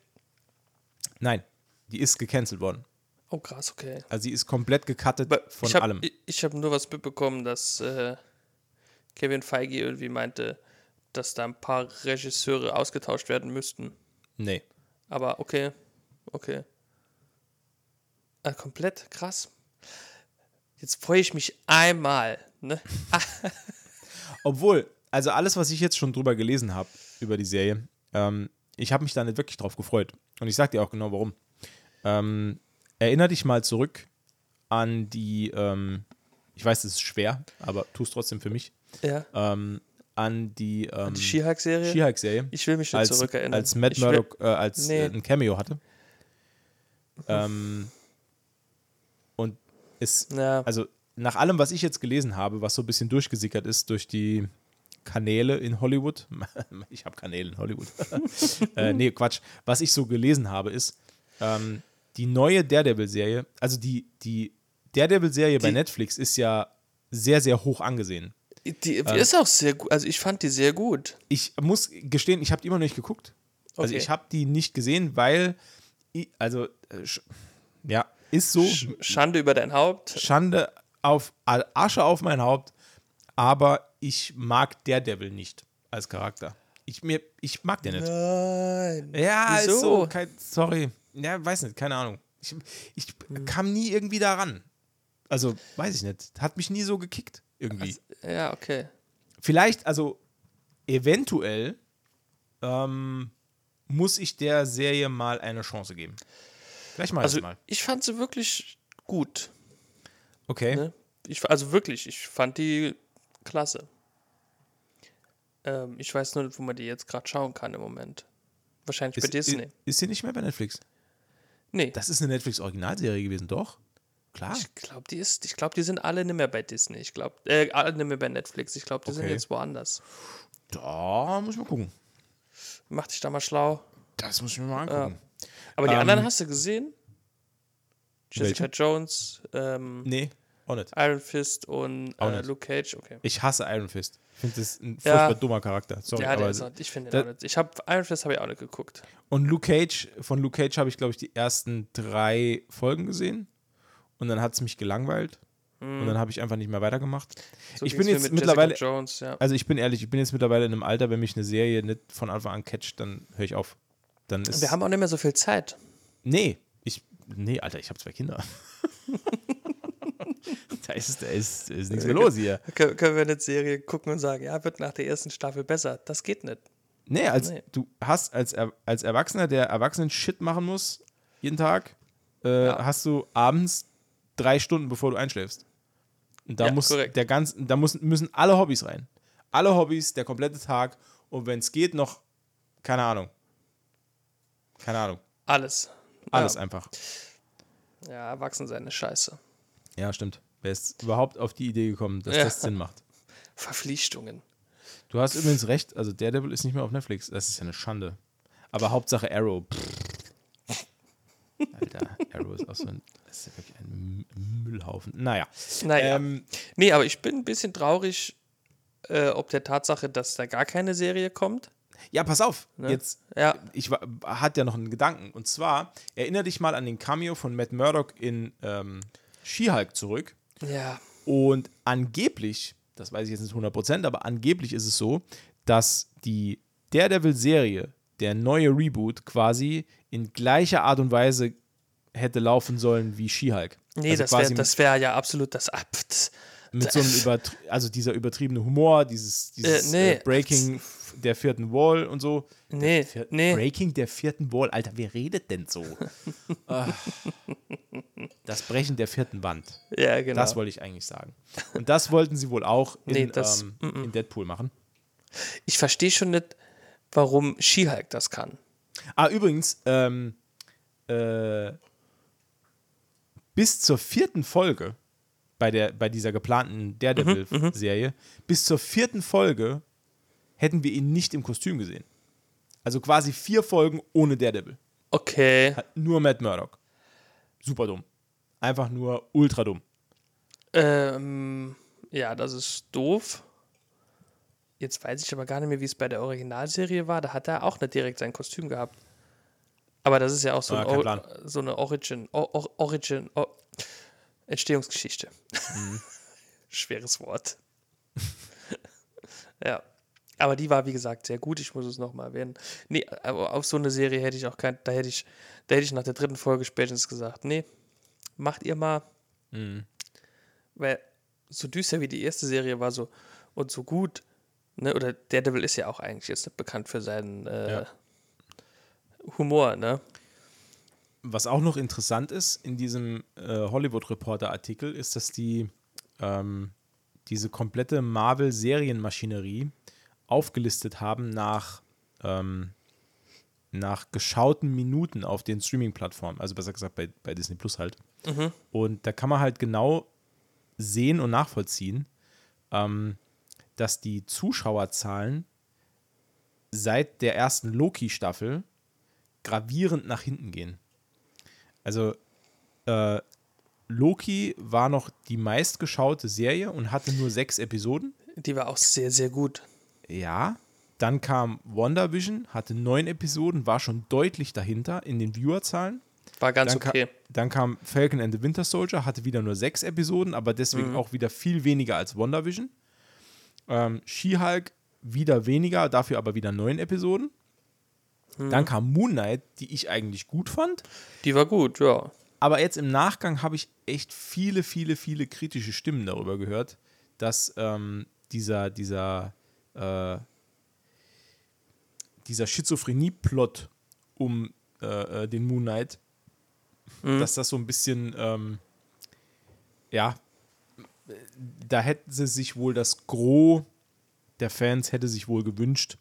A: nein, die ist gecancelt worden.
B: Oh krass, okay.
A: Also sie ist komplett gecuttet
B: Aber
A: von
B: ich hab,
A: allem.
B: Ich, ich habe nur was mitbekommen, dass äh, Kevin Feige irgendwie meinte, dass da ein paar Regisseure ausgetauscht werden müssten.
A: Nee.
B: Aber okay, okay. Ah, komplett krass. Jetzt freue ich mich einmal. Ne? [LAUGHS]
A: Obwohl, also alles, was ich jetzt schon drüber gelesen habe, über die Serie, ähm, ich habe mich da nicht wirklich drauf gefreut. Und ich sag dir auch genau warum. Ähm, erinner dich mal zurück an die, ähm, ich weiß, es ist schwer, aber tu es trotzdem für mich,
B: Ja.
A: ähm, an die, ähm,
B: Die She-Hulk-Serie?
A: She-Hulk-Serie,
B: ich will mich schon
A: als,
B: zurückerinnern.
A: als Matt Murdock äh, als
B: Nee.
A: äh, ein Cameo hatte. Ähm, es,
B: Ja.
A: also nach allem, was ich jetzt gelesen habe, was so ein bisschen durchgesickert ist durch die Kanäle in Hollywood, [LAUGHS] ich habe Kanäle in Hollywood, [LAUGHS] äh, nee, Quatsch, was ich so gelesen habe, ist, ähm, die neue Daredevil-Serie, also die, die Daredevil-Serie bei Netflix ist ja sehr, sehr hoch angesehen.
B: Die ist auch sehr gut. Also ich fand die sehr gut.
A: Ich muss gestehen, ich habe die immer noch nicht geguckt. Also
B: Okay.
A: ich habe die nicht gesehen, weil, ich, also, äh, ja, ist so,
B: Sch Schande über dein Haupt.
A: Schande auf Asche auf mein Haupt, aber ich mag Daredevil nicht als Charakter. Ich, mir, ich mag den nicht.
B: Nein.
A: Ja,
B: Wieso?
A: ist so, kein, sorry. Ja, weiß nicht, keine Ahnung. Ich, ich
B: Hm.
A: kam nie irgendwie daran. Also, weiß ich nicht. Hat mich nie so gekickt, irgendwie.
B: Ja, okay.
A: Vielleicht, also eventuell ähm, muss ich der Serie mal eine Chance geben. Vielleicht mal
B: Also
A: mal.
B: ich fand sie wirklich gut.
A: Okay.
B: Ne? Ich, also wirklich, ich fand die klasse. Ähm, ich weiß nur nicht, wo man die jetzt gerade schauen kann im Moment. Wahrscheinlich bei
A: Ist,
B: Disney.
A: ist, sie nicht mehr bei Netflix?
B: nee,
A: Das ist eine Netflix-Originalserie gewesen, doch? Klar.
B: ich glaube, die ist, ich glaube, die sind alle nicht mehr bei Disney. Ich glaube, äh, alle nicht mehr bei Netflix. Ich glaube, die sind
A: Okay.
B: jetzt woanders.
A: Da muss ich mal gucken.
B: Mach dich da mal schlau.
A: Das muss ich mir mal angucken.
B: Aber die
A: Ähm,
B: anderen hast du gesehen? Jessica
A: welche?
B: Jones, ähm,
A: Nee, auch nicht.
B: Iron Fist und äh,
A: nicht.
B: Luke Cage. Okay.
A: Ich hasse Iron Fist. Ich finde das ein
B: Ja.
A: furchtbar dummer Charakter. Sorry,
B: ja, der ist auch, ich finde den auch nicht. Ich habe Iron Fist habe ich auch nicht geguckt.
A: Und Luke Cage, von Luke Cage habe ich, glaube ich, die ersten drei Folgen gesehen. Und dann hat es mich gelangweilt. Und dann habe ich einfach nicht mehr weitergemacht.
B: So
A: ich bin jetzt
B: mit
A: mittlerweile,
B: Jones, ja.
A: also ich bin ehrlich, ich bin jetzt mittlerweile in einem Alter, wenn mich eine Serie nicht von Anfang an catcht, dann höre ich auf. Dann ist
B: Wir haben auch nicht mehr so viel Zeit.
A: Nee, ich. Nee, Alter, ich habe zwei Kinder. [LAUGHS] da ist, da ist, da ist nichts mehr los hier.
B: Können, können wir eine Serie gucken und sagen, ja, wird nach der ersten Staffel besser. Das geht nicht.
A: Nee, als
B: Nee.
A: du hast als, als Erwachsener, der Erwachsenen Shit machen muss, jeden Tag, äh,
B: Ja.
A: hast du abends drei Stunden, bevor du einschläfst. Und da
B: Ja,
A: muss
B: korrekt.
A: der ganz, da muss, müssen alle Hobbys rein. Alle Hobbys, der komplette Tag. Und wenn es geht, noch, keine Ahnung. Keine Ahnung.
B: Alles.
A: Alles
B: Ja,
A: einfach.
B: ja erwachsen sein ist scheiße.
A: Ja, stimmt. Wer ist überhaupt auf die Idee gekommen, dass
B: Ja.
A: das Sinn macht? [LAUGHS]
B: Verpflichtungen.
A: Du hast übrigens recht, also Daredevil ist nicht mehr auf Netflix. Das ist ja eine Schande. Aber Hauptsache Arrow. Alter, Arrow ist auch so ein, ist ja wirklich ein Müllhaufen. Naja.
B: Naja.
A: Ähm,
B: Nee, aber ich bin ein bisschen traurig, äh, ob der Tatsache, dass da gar keine Serie kommt.
A: Ja, pass auf. Jetzt,
B: Ja.
A: ich war, hatte ja noch einen Gedanken. Und zwar, erinnere dich mal an den Cameo von Matt Murdock in ähm, She-Hulk zurück.
B: Ja.
A: Und angeblich, das weiß ich jetzt nicht 100%, aber angeblich ist es so, dass die Daredevil-Serie, der neue Reboot, quasi in gleicher Art und Weise hätte laufen sollen wie She-Hulk.
B: Nee,
A: Also
B: das wäre wär ja absolut das. Pft.
A: Mit so einem übertri also dieser übertriebene Humor, dieses, dieses
B: nee.
A: äh, Breaking der vierten Wall und so.
B: Nee,
A: Vier
B: nee.
A: Breaking der vierten Wall, Alter, wer redet denn so? [LAUGHS] Ah. das Brechen der vierten Wand.
B: Ja, genau.
A: Das wollte ich eigentlich sagen. Und das wollten sie wohl auch in,
B: Nee, das-
A: ähm, in Deadpool machen.
B: ich verstehe schon nicht, warum She-Hulk das kann.
A: Ah, übrigens, ähm, äh, bis zur vierten Folge bei, der, bei dieser geplanten Daredevil-Serie, bis zur vierten Folge hätten wir ihn nicht im Kostüm gesehen. Also quasi vier Folgen ohne Daredevil.
B: Okay.
A: Nur Matt Murdock. Super dumm. Einfach nur ultra dumm.
B: Ähm, ja, das ist doof. Jetzt weiß ich aber gar nicht mehr, wie es bei der Originalserie war. Da hat er auch nicht direkt sein Kostüm gehabt. Aber das ist ja auch so,
A: Ah,
B: ein so eine Origin, Or Or Origin, Or Entstehungsgeschichte.
A: Mhm. [LAUGHS]
B: Schweres Wort. [LAUGHS] ja. Aber die war, wie gesagt, sehr gut. Ich muss es nochmal erwähnen. Nee, aber auf so eine Serie hätte ich auch kein, da hätte ich, da hätte ich nach der dritten Folge spätestens gesagt, nee, macht ihr mal.
A: Mhm.
B: Weil so düster wie die erste Serie war so und so gut, ne, oder Daredevil ist ja auch eigentlich jetzt nicht bekannt für seinen äh,
A: Ja.
B: Humor, ne?
A: Was auch noch interessant ist in diesem äh, Hollywood Reporter Artikel, ist, dass die ähm, diese komplette Marvel-Serienmaschinerie aufgelistet haben nach, ähm, nach geschauten Minuten auf den Streaming-Plattformen, also besser gesagt bei, bei Disney Plus halt. Und da kann man halt genau sehen und nachvollziehen, ähm, dass die Zuschauerzahlen seit der ersten Loki-Staffel gravierend nach hinten gehen. Also äh, Loki war noch die meistgeschaute Serie und hatte nur sechs Episoden.
B: Die war auch sehr, sehr gut.
A: Ja. Dann kam WandaVision, hatte neun Episoden, war schon deutlich dahinter in den Viewerzahlen.
B: War ganz
A: Dann, ka-
B: okay.
A: dann kam Falcon and the Winter Soldier, hatte wieder nur sechs Episoden, aber deswegen
B: Mhm.
A: auch wieder viel weniger als WandaVision. Ähm, She-Hulk wieder weniger, dafür aber wieder neun Episoden.
B: Mhm.
A: Dann kam Moon Knight, die ich eigentlich gut fand.
B: Die war gut, ja.
A: Aber jetzt im Nachgang habe ich echt viele, viele, viele kritische Stimmen darüber gehört, dass ähm, dieser, dieser, äh, dieser Schizophrenie-Plot um äh, äh, den Moon Knight, dass das so ein bisschen, ähm, ja, da hätten sie sich wohl das Gros der Fans hätte sich wohl gewünscht,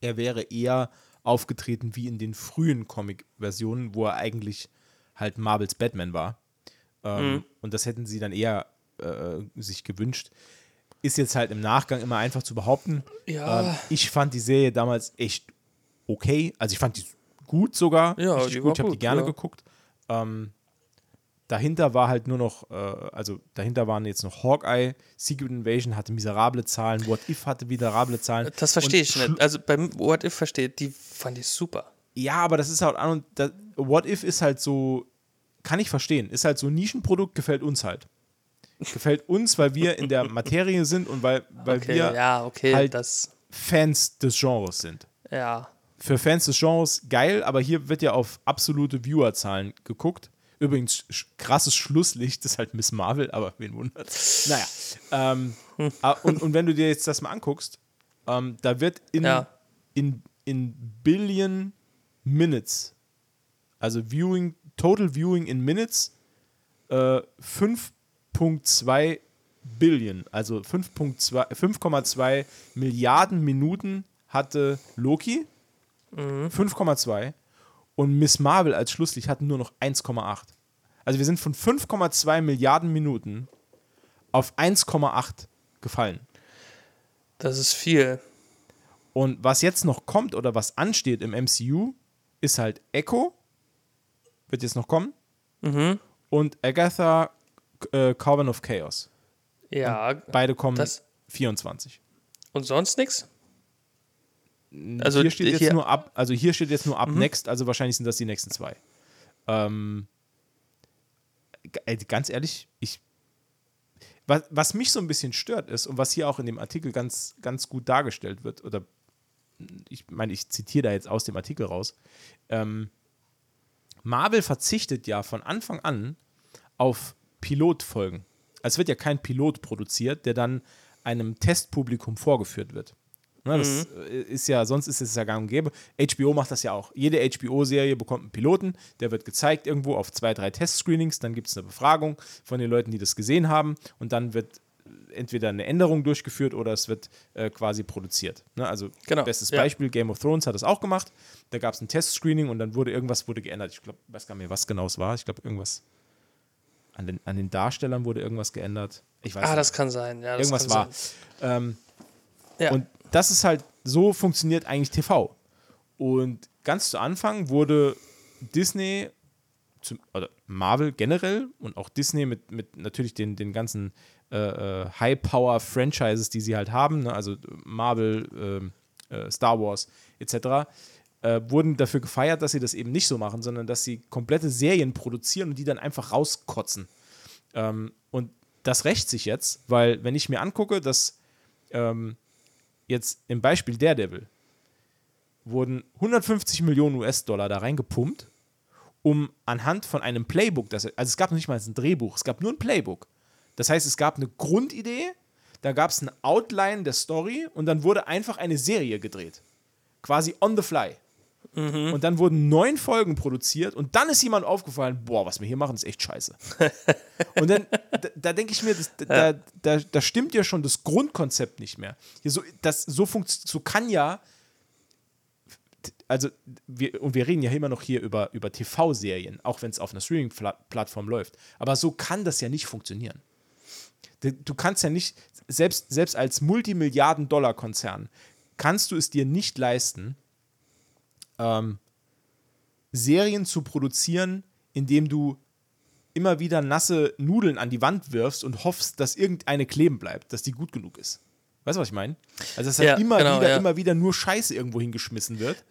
A: er wäre eher aufgetreten wie in den frühen Comic-Versionen, wo er eigentlich halt Marvels Batman war. Ähm, Und das hätten sie dann eher äh, sich gewünscht. Ist jetzt halt im Nachgang immer einfach zu behaupten.
B: Ja.
A: Ähm, ich fand die Serie damals echt okay. Also ich fand die gut sogar.
B: Ja,
A: Richtig
B: die
A: gut.
B: war
A: Ich habe die gerne
B: ja.
A: geguckt. Ähm, dahinter war halt nur noch, äh, also dahinter waren jetzt noch Hawkeye, Secret Invasion hatte miserable Zahlen, What If hatte miserable Zahlen.
B: Das verstehe ich nicht. Also beim What If verstehe, die fand ich super.
A: Ja, aber das ist halt an und das, What If ist halt so, kann ich verstehen, ist halt so ein Nischenprodukt, gefällt uns halt. Gefällt uns, weil wir in der [LAUGHS] Materie sind und weil, weil
B: Okay,
A: wir
B: ja, okay,
A: halt
B: das,
A: Fans des Genres sind.
B: ja.
A: Für Fans des Genres geil, aber hier wird ja auf absolute Viewerzahlen geguckt. Übrigens, sch krasses Schlusslicht ist halt Miss Marvel, aber wen wundert. Naja. Ähm, ah, und, und wenn du dir jetzt das mal anguckst, ähm, da wird in,
B: Ja.
A: in, in Billion Minutes, also Viewing, Total Viewing in Minutes, äh, 5,2 Billion, also 5,2 5,2 Milliarden Minuten hatte Loki. 5,2 und Miss Marvel als Schlusslicht hatten nur noch 1,8. Also wir sind von 5,2 Milliarden Minuten auf 1,8 gefallen.
B: Das ist viel.
A: Und was jetzt noch kommt oder was ansteht im MCU, ist halt Echo, wird jetzt noch kommen, und Agatha äh, Carbon of Chaos.
B: Ja.
A: Beide kommen
B: Das-
A: 24.
B: Und sonst nichts? Also
A: hier steht jetzt
B: hier- Mhm.
A: nur ab, also hier steht jetzt nur ab next, also wahrscheinlich sind das die nächsten zwei. Ähm, ganz ehrlich, ich was, was mich so ein bisschen stört ist und was hier auch in dem Artikel ganz, ganz gut dargestellt wird, oder ich meine, ich zitiere da jetzt aus dem Artikel raus, ähm, Marvel verzichtet ja von Anfang an auf Pilotfolgen. Also es wird ja kein Pilot produziert, der dann einem Testpublikum vorgeführt wird. Ne, das
B: Mhm.
A: ist ja, sonst ist es ja gang und gäbe. HBO macht das ja auch. Jede HBO-Serie bekommt einen Piloten, der wird gezeigt irgendwo auf zwei, drei Testscreenings, dann gibt es eine Befragung von den Leuten, die das gesehen haben und dann wird entweder eine Änderung durchgeführt oder es wird äh, quasi produziert. Ne? Also
B: Genau,
A: bestes
B: ja.
A: Beispiel, Game of Thrones hat das auch gemacht. Da gab es ein Testscreening und dann wurde irgendwas wurde geändert. Ich glaube, weiß gar nicht mehr, was genau es war. Ich glaube, irgendwas an den, an den Darstellern wurde irgendwas geändert. Ich weiß
B: Ah,
A: nicht.
B: das kann sein. Ja,
A: irgendwas war. Ähm,
B: Ja.
A: und das ist halt, so funktioniert eigentlich TV. Und ganz zu Anfang wurde Disney, zum, oder Marvel generell und auch Disney mit, mit natürlich den, den ganzen äh, äh, High-Power-Franchises, die sie halt haben, ne? also Marvel, ähm, äh, Star Wars etc., äh, wurden dafür gefeiert, dass sie das eben nicht so machen, sondern dass sie komplette Serien produzieren und die dann einfach rauskotzen. Ähm, und das rächt sich jetzt, weil wenn ich mir angucke, dass ähm, jetzt im Beispiel Daredevil wurden 150 Millionen US-Dollar da reingepumpt, um anhand von einem Playbook, das, also es gab noch nicht mal ein Drehbuch, es gab nur ein Playbook. Das heißt, es gab eine Grundidee, da gab es ein Outline der Story und dann wurde einfach eine Serie gedreht. Quasi on the fly. Und dann wurden neun Folgen produziert und dann ist jemand aufgefallen, boah, was wir hier machen, ist echt scheiße. [LAUGHS] und dann, da, da denke ich mir, das, da, da, da stimmt ja schon das Grundkonzept nicht mehr. Hier so, das, so, funkt, so kann ja, also, wir, und wir reden ja immer noch hier über, über TV-Serien, auch wenn es auf einer Streaming-Plattform läuft. Aber so kann das ja nicht funktionieren. Du du kannst ja nicht, selbst, selbst als Multimilliarden-Dollar-Konzern, kannst du es dir nicht leisten, ähm, Serien zu produzieren, indem du immer wieder nasse Nudeln an die Wand wirfst und hoffst, dass irgendeine kleben bleibt, dass die gut genug ist. Weißt du, was ich meine? Also, dass halt
B: Ja,
A: immer
B: genau,
A: wieder,
B: ja.
A: immer wieder nur Scheiße irgendwo hingeschmissen wird,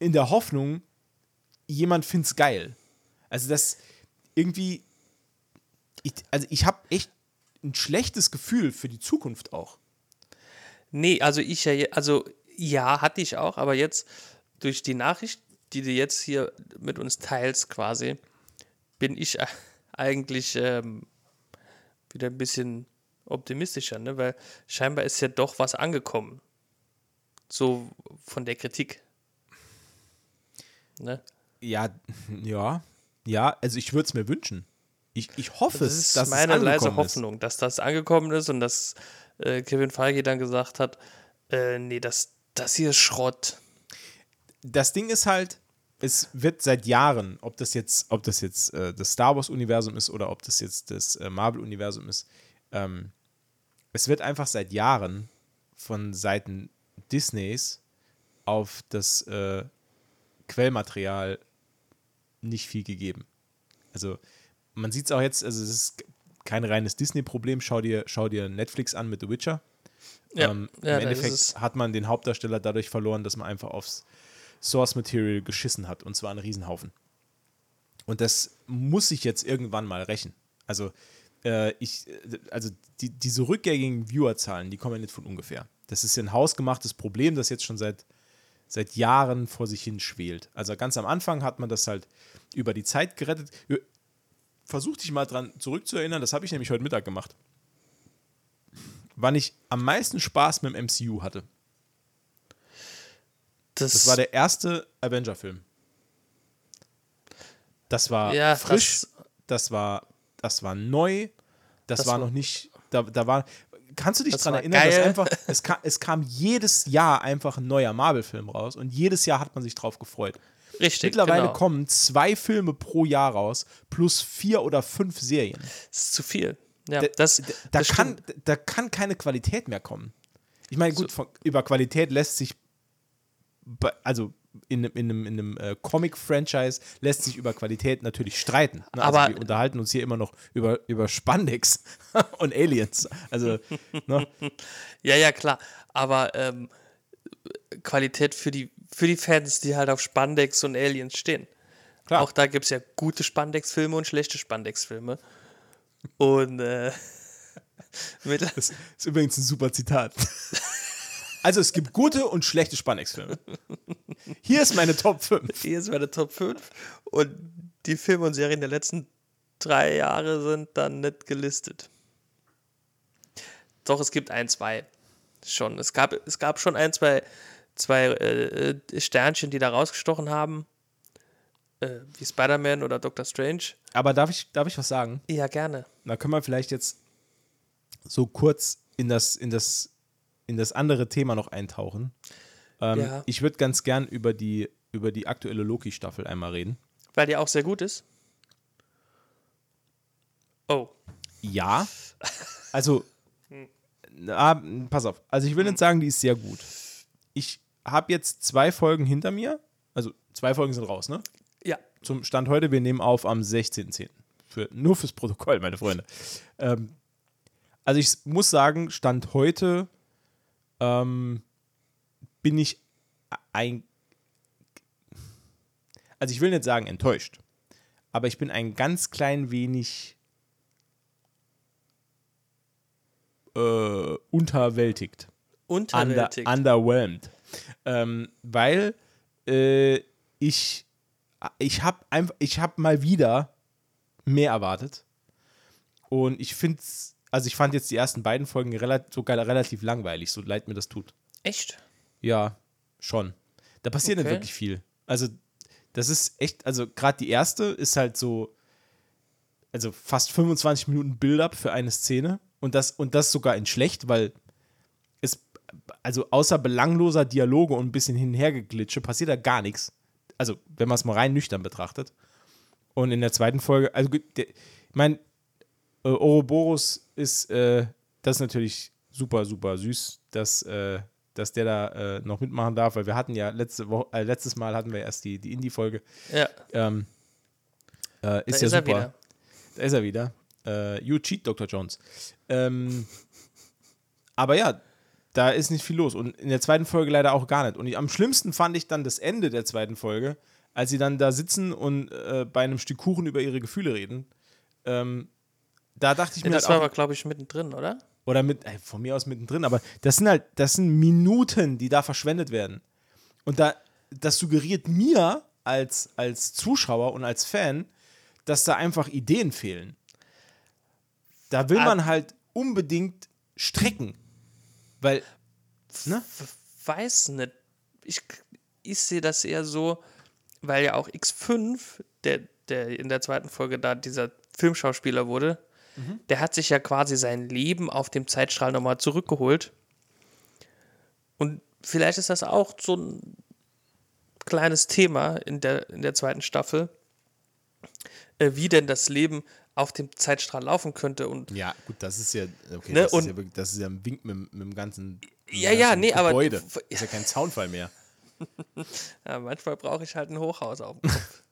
A: in der Hoffnung, jemand find's geil. Also, das irgendwie, ich, also ich habe echt ein schlechtes Gefühl für die Zukunft auch.
B: Nee, also ich also ja, hatte ich auch, aber jetzt durch die Nachricht, die du jetzt hier mit uns teilst, quasi, bin ich [LAUGHS] eigentlich ähm, wieder ein bisschen optimistischer, ne? weil scheinbar ist ja doch was angekommen. So von der Kritik. Ne?
A: Ja, [LAUGHS] ja, ja, also ich würde es mir wünschen. Ich, ich hoffe,
B: Das
A: es,
B: ist
A: dass
B: meine leise
A: angekommen ist.
B: Hoffnung, dass das angekommen ist und dass äh, Kevin Feige dann gesagt hat, äh, nee, das, das hier ist Schrott.
A: Das Ding ist halt, es wird seit Jahren, ob das jetzt, ob das jetzt äh, das Star Wars-Universum ist oder ob das jetzt das äh, Marvel-Universum ist, ähm, es wird einfach seit Jahren von Seiten Disneys auf das äh, Quellmaterial nicht viel gegeben. Also man sieht es auch jetzt, also es ist kein reines Disney-Problem. Schau dir, schau dir Netflix an mit The Witcher.
B: Ja,
A: ähm,
B: ja,
A: Im Endeffekt hat man den Hauptdarsteller dadurch verloren, dass man einfach aufs Source Material geschissen hat und zwar einen Riesenhaufen. Und das muss sich jetzt irgendwann mal rächen. Also, äh, ich, äh, also die, diese rückgängigen Viewerzahlen, die kommen ja nicht von ungefähr. Das ist ja ein hausgemachtes Problem, das jetzt schon seit, seit Jahren vor sich hin schwelt. Also ganz am Anfang hat man das halt über die Zeit gerettet. Ö- Versuch dich mal dran zurückzuerinnern, das habe ich nämlich heute Mittag gemacht. Wann ich am meisten Spaß mit dem MCU hatte.
B: Das,
A: Das war der erste Avenger-Film. Das war
B: Ja,
A: frisch,
B: das-
A: das, war, das war neu, das,
B: Das
A: war noch nicht, da, da war, kannst du dich daran erinnern, dass
B: geil.
A: einfach, es kam, es kam jedes Jahr einfach ein neuer Marvel-Film raus und jedes Jahr hat man sich drauf gefreut.
B: richtig.
A: Mittlerweile
B: genau.
A: kommen zwei Filme pro Jahr raus, plus vier oder fünf Serien.
B: Das ist zu viel. Ja,
A: Da,
B: das,
A: da, da,
B: das
A: kann,
B: stimmt.
A: da kann keine Qualität mehr kommen. Ich meine, gut, von, über Qualität lässt sich, also in, einem- in einem, in einem äh, Comic-Franchise lässt sich über Qualität natürlich streiten. Ne? Also
B: Aber-
A: wir unterhalten uns hier immer noch über, über Spandex [LAUGHS] und Aliens. Also, ne?
B: Ja, ja, klar. Aber ähm, Qualität für die, für die Fans, die halt auf Spandex und Aliens stehen.
A: Klar.
B: Auch da gibt es ja gute Spandex-Filme und schlechte Spandex-Filme. Und äh, [LAUGHS]
A: Das ist übrigens ein super Zitat. [LAUGHS] Also es gibt gute und schlechte Spandex-Filme. Hier ist meine Top 5.
B: Hier ist meine Top 5. Und die Filme und Serien der letzten drei Jahre sind dann nicht gelistet. Doch, es gibt ein, zwei. Schon. Es gab, es gab schon ein, zwei, zwei äh Sternchen, die da rausgestochen haben. Äh, wie Spider-Man oder Doctor Strange.
A: Aber darf ich, darf ich was sagen?
B: Ja, gerne.
A: Da können wir vielleicht jetzt so kurz in das, in das, in das andere Thema noch eintauchen. Ähm, ja. Ich würde ganz gern über die, über die aktuelle Loki-Staffel einmal reden.
B: Weil die auch sehr gut ist? Oh.
A: Ja. Also, na, pass auf. Also, ich will nicht sagen, die ist sehr gut. Ich habe jetzt zwei Folgen hinter mir. Also, zwei Folgen sind raus, ne?
B: Ja.
A: Zum Stand heute, wir nehmen auf am 16.10. Für, nur fürs Protokoll, meine Freunde. Ähm, also ich muss sagen, Stand heute ähm, bin ich ein. Also ich will nicht sagen enttäuscht, aber ich bin ein ganz klein wenig äh, unterwältigt.
B: Unterwältigt.
A: Under, underwhelmed. Ähm, weil äh, ich ich habe einfach, ich habe mal wieder mehr erwartet. Und ich finde also ich fand jetzt die ersten beiden Folgen relativ, sogar relativ langweilig, so leid mir das tut.
B: Echt?
A: Ja, schon. Da passiert okay. nicht wirklich viel. Also, das ist echt, also gerade die erste ist halt so, also fast 25 Minuten Build-up für eine Szene. Und das, und das sogar in schlecht, weil es, also außer belangloser Dialoge und ein bisschen hin und her geglitsche, passiert da gar nichts also wenn man es mal rein nüchtern betrachtet. Und in der zweiten Folge, also ich meine, äh, Ouroboros ist, äh, das natürlich super, super süß, dass, äh, dass der da äh, noch mitmachen darf, weil wir hatten ja letzte Woche, äh, letztes Mal hatten wir erst die, die Indie-Folge.
B: Ja.
A: Ähm, äh, ist da ja ist super. Da ist er wieder. you cheat, Dr. Jones. Ähm, aber ja, da ist nicht viel los. Und in der zweiten Folge leider auch gar nicht. Und ich, am schlimmsten fand ich dann das Ende der zweiten Folge, als sie dann da sitzen und äh, bei einem Stück Kuchen über ihre Gefühle reden. Ähm, da dachte ich mir.
B: Das halt war aber, glaube ich, mittendrin, oder?
A: Oder mit, ey, von mir aus mittendrin, aber das sind halt, das sind Minuten, die da verschwendet werden. Und da, das suggeriert mir als, als Zuschauer und als Fan, dass da einfach Ideen fehlen. Da will ah. man halt unbedingt strecken. Weil,
B: ne? Weiß nicht. Ich, ich sehe das eher so, weil ja auch X5, der, der in der zweiten Folge da dieser Filmschauspieler wurde, mhm. der hat sich ja quasi sein Leben auf dem Zeitstrahl nochmal zurückgeholt. Und vielleicht ist das auch so ein kleines Thema in der, in der zweiten Staffel, äh, wie denn das Leben auf dem Zeitstrahl laufen könnte. Und,
A: ja, gut, das ist ja, okay,
B: ne,
A: das,
B: und,
A: ist ja, das ist ja ein Wink mit, mit dem ganzen
B: ja, ja, nee,
A: Gebäude.
B: aber.
A: Das ist ja kein Zaunfall mehr. [LAUGHS]
B: ja, manchmal brauche ich halt ein Hochhaus auf dem Kopf. [LAUGHS]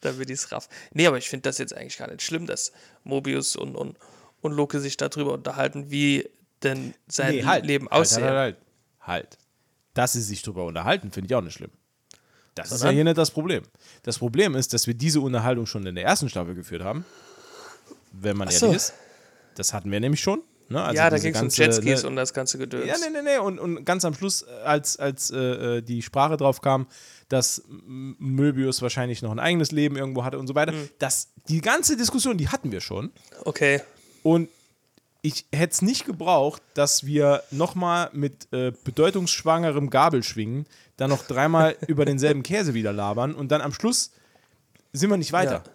B: damit ich es raff. Nee, aber ich finde das jetzt eigentlich gar nicht schlimm, dass Mobius und, und, und Loki sich darüber unterhalten, wie denn sein nee, halt, Leben halt, aussieht.
A: Halt, halt, halt. Dass sie sich darüber unterhalten, finde ich auch nicht schlimm. Das Sondern? ist ja hier nicht das Problem. Das Problem ist, dass wir diese Unterhaltung schon in der ersten Staffel geführt haben wenn man so. ehrlich ist. Das hatten wir nämlich schon. Ne?
B: Also ja, da ging es um Jetskis ne, und das ganze Gedöns.
A: Ja, nee, nee, nee. Und, und ganz am Schluss, als, als äh, äh, die Sprache drauf kam, dass Möbius wahrscheinlich noch ein eigenes Leben irgendwo hatte und so weiter, mhm. das, die ganze Diskussion, die hatten wir schon.
B: Okay.
A: Und ich hätte es nicht gebraucht, dass wir nochmal mit äh, bedeutungsschwangerem Gabelschwingen dann noch dreimal [LAUGHS] über denselben Käse wieder labern und dann am Schluss sind wir nicht weiter. Ja.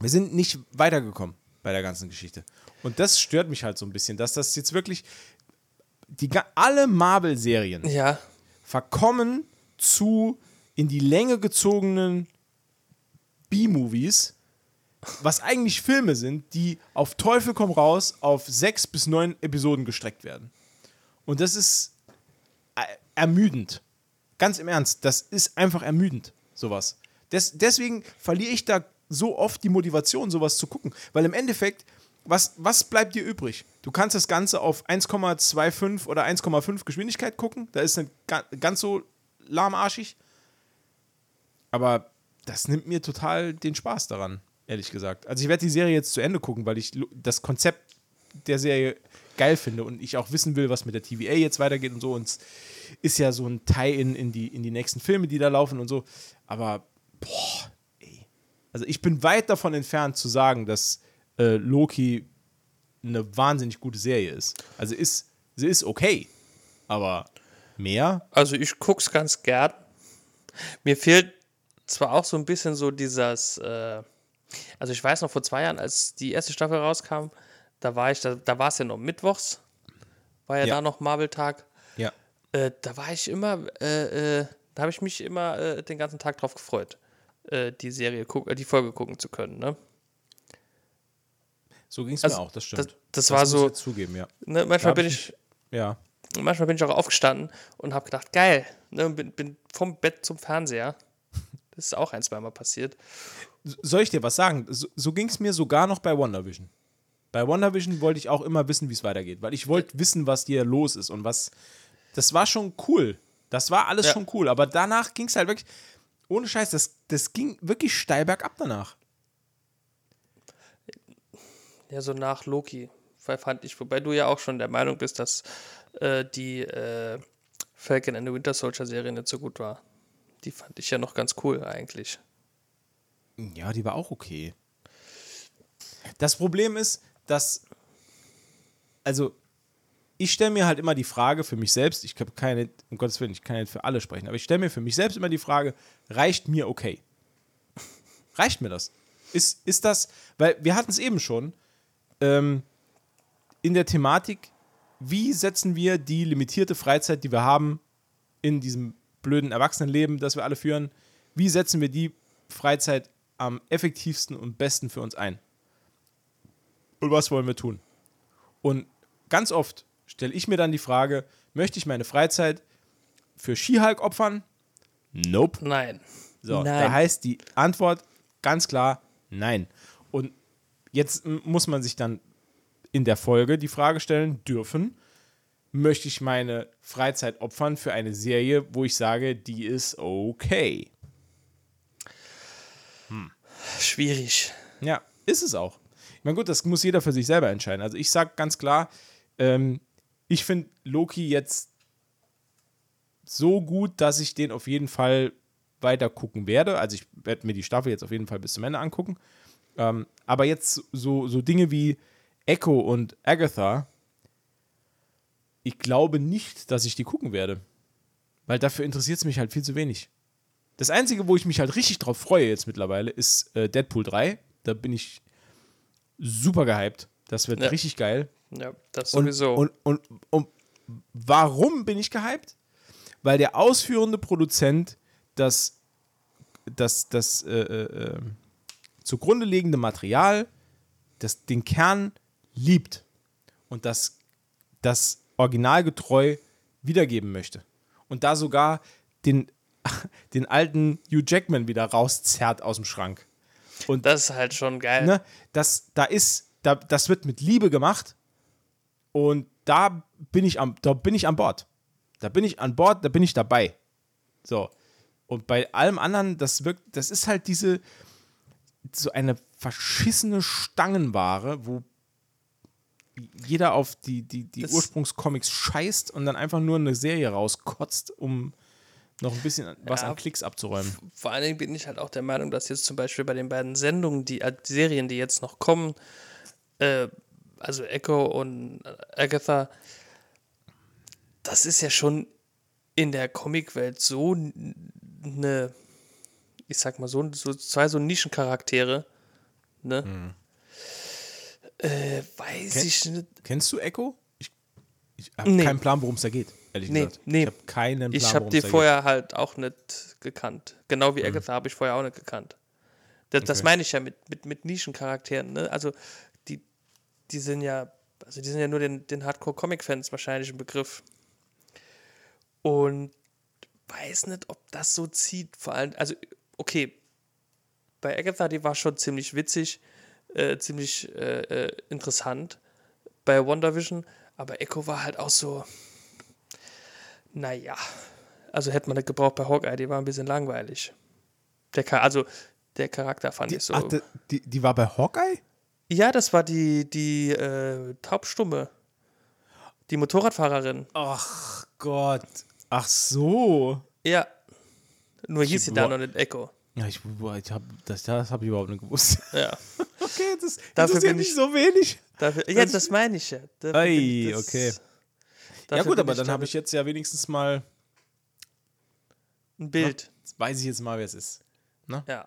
A: Wir sind nicht weitergekommen bei der ganzen Geschichte. Und das stört mich halt so ein bisschen, dass das jetzt wirklich die, alle Marvel-Serien
B: ja.
A: verkommen zu in die Länge gezogenen B-Movies, was eigentlich Filme sind, die auf Teufel komm raus auf sechs bis neun Episoden gestreckt werden. Und das ist äh, ermüdend. Ganz im Ernst, das ist einfach ermüdend, sowas. Des, deswegen verliere ich da so oft die Motivation, sowas zu gucken. Weil im Endeffekt, was, was bleibt dir übrig? Du kannst das Ganze auf 1,25 oder 1,5 Geschwindigkeit gucken. Da ist nicht ganz so lahmarschig. Aber das nimmt mir total den Spaß daran, ehrlich gesagt. Also ich werde die Serie jetzt zu Ende gucken, weil ich das Konzept der Serie geil finde und ich auch wissen will, was mit der TVA jetzt weitergeht und so. Und es ist ja so ein Tie-In in die, in die nächsten Filme, die da laufen und so. Aber, boah, ey. Also ich bin weit davon entfernt zu sagen, dass äh, Loki eine wahnsinnig gute Serie ist. Also ist, sie ist okay, aber mehr?
B: Also ich guck's ganz gern. Mir fehlt zwar auch so ein bisschen so dieses, äh, also ich weiß noch vor zwei Jahren, als die erste Staffel rauskam, da war ich, da, da war es ja noch mittwochs, war ja,
A: Ja.
B: da noch Marvel-Tag.
A: Ja.
B: Äh, da war ich immer, äh, äh, da habe ich mich immer äh, den ganzen Tag drauf gefreut, äh, die Serie, äh, die Folge gucken zu können. Ne?
A: So ging es
B: Also,
A: mir auch, das stimmt.
B: das- das war
A: muss
B: so-
A: ich zugeben, ja.
B: Ne? Manchmal bin ich,
A: Ja.
B: manchmal bin ich auch aufgestanden und habe gedacht, geil, ne? bin, bin vom Bett zum Fernseher. Das ist auch ein, zweimal passiert.
A: Soll ich dir was sagen? So, so ging es mir sogar noch bei WandaVision. Bei WandaVision wollte ich auch immer wissen, wie es weitergeht, weil ich wollte wissen, was hier los ist und was. Das war schon cool. Das war alles
B: Ja.
A: schon cool, aber danach ging es halt wirklich. Ohne Scheiß, das, das ging wirklich steil bergab danach.
B: Ja, so nach Loki, fand ich, wobei du ja auch schon der Meinung bist, dass äh, die äh, Falcon and the Winter Soldier Serie nicht so gut war. Die fand ich ja noch ganz cool eigentlich.
A: Ja, die war auch okay. Das Problem ist, dass. Also, ich stelle mir halt immer die Frage für mich selbst, ich habe keine, um Gottes Willen, ich kann nicht für alle sprechen, aber ich stelle mir für mich selbst immer die Frage, reicht mir okay? Reicht mir das? Ist, ist das, weil wir hatten es eben schon, ähm, in der Thematik, wie setzen wir die limitierte Freizeit, die wir haben, in diesem blöden Erwachsenenleben, das wir alle führen, wie setzen wir die Freizeit am effektivsten und besten für uns ein? Und was wollen wir tun? Und ganz oft stelle ich mir dann die Frage, möchte ich meine Freizeit für Skihulk opfern? Nope.
B: Nein.
A: So,
B: Nein.
A: da heißt die Antwort ganz klar nein. Jetzt muss man sich dann in der Folge die Frage stellen dürfen, möchte ich meine Freizeit opfern für eine Serie, wo ich sage, die ist okay.
B: Schwierig.
A: Ja, ist es auch. Ich meine, gut, das muss jeder für sich selber entscheiden. Also ich sage ganz klar, ähm, ich finde Loki jetzt so gut, dass ich den auf jeden Fall weiter gucken werde. Also ich werde mir die Staffel jetzt auf jeden Fall bis zum Ende angucken. Ähm, aber jetzt so, so Dinge wie Echo und Agatha, ich glaube nicht, dass ich die gucken werde. Weil dafür interessiert es mich halt viel zu wenig. Das Einzige, wo ich mich halt richtig drauf freue jetzt mittlerweile, ist äh, Deadpool 3. Da bin ich super gehypt. Das wird
B: Ja.
A: richtig geil.
B: Ja, das
A: Und,
B: sowieso.
A: Und, und, und warum bin ich gehypt? Weil der ausführende Produzent das, das, das äh, äh, äh, zugrunde liegende Material, das, den Kern liebt und das, das originalgetreu wiedergeben möchte. Und da sogar den, [LAUGHS] den alten Hugh Jackman wieder rauszerrt aus dem Schrank. Und
B: das ist halt schon geil.
A: ne, das, da ist, da, das wird mit Liebe gemacht und da bin ich am, da bin ich an Bord. Da bin ich an Bord, da bin ich dabei. So. Und bei allem anderen, das wirkt, das ist halt diese, so eine verschissene Stangenware, wo jeder auf die, die, die
B: Das-
A: Ursprungscomics scheißt und dann einfach nur eine Serie rauskotzt, um noch ein bisschen was
B: Ja.
A: an Klicks abzuräumen.
B: Vor allen Dingen bin ich halt auch der Meinung, dass jetzt zum Beispiel bei den beiden Sendungen, die äh, Serien, die jetzt noch kommen, äh, also Echo und äh, Agatha, das ist ja schon in der Comicwelt so eine, ich sag mal, so, so zwei so Nischencharaktere, ne? Äh, weiß
A: Ken-
B: ich nicht.
A: Kennst du Echo? Ich, ich habe
B: Nee.
A: keinen Plan, worum es da geht, ehrlich
B: Nee,
A: gesagt.
B: nee.
A: Ich habe keinen Plan,
B: Ich habe die vorher halt auch nicht gekannt. Genau wie Agatha habe ich vorher auch nicht gekannt. Das, das
A: Okay.
B: meine ich ja mit, mit, mit Nischencharakteren. Ne? Also die, die sind ja, also die sind ja nur den, den Hardcore-Comic-Fans wahrscheinlich ein Begriff. Und weiß nicht, ob das so zieht. Vor allem, also okay, bei Agatha, die war schon ziemlich witzig, äh, ziemlich äh, äh, interessant bei WandaVision, aber Echo war halt auch so, naja, also hätte man nicht gebraucht bei Hawkeye, die war ein bisschen langweilig. Der, Char- also der Charakter fand
A: Die,
B: ich so.
A: ach, die, die, die war bei Hawkeye?
B: ja, das war die, die äh, Taubstumme. Die Motorradfahrerin.
A: Ach Gott. Ach so.
B: Ja. Nur hieß sie da noch nicht Echo.
A: Ja, ich, ich hab, das, das habe ich überhaupt nicht gewusst.
B: Ja. [LAUGHS]
A: Okay, das, das
B: Dafür
A: ist ja nicht
B: ich-
A: so wenig.
B: Dafür, ja, das meine ich ja. Dafür
A: Ei,
B: das-
A: okay. Ja gut, aber dann habe ich jetzt ja wenigstens mal,
B: ein Bild.
A: weiß ich jetzt mal, wer es ist.
B: Ja.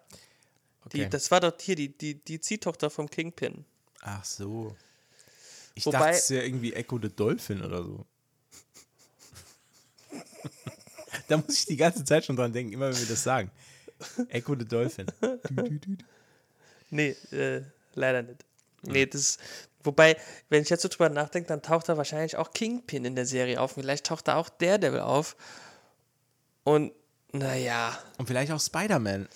A: Okay.
B: Die, das war doch hier die, die, die Ziehtochter vom Kingpin.
A: Ach so. Ich
B: Wobei-
A: dachte, es wäre irgendwie Echo the Dolphin oder so. Da muss ich die ganze Zeit schon dran denken, immer wenn wir das sagen. Echo the Dolphin.
B: Nee, äh, leider nicht. Nee, das wobei, wenn ich jetzt so drüber nachdenke, dann taucht da wahrscheinlich auch Kingpin in der Serie auf. Vielleicht taucht da auch Daredevil auf. Und naja,
A: Und vielleicht auch Spider-Man.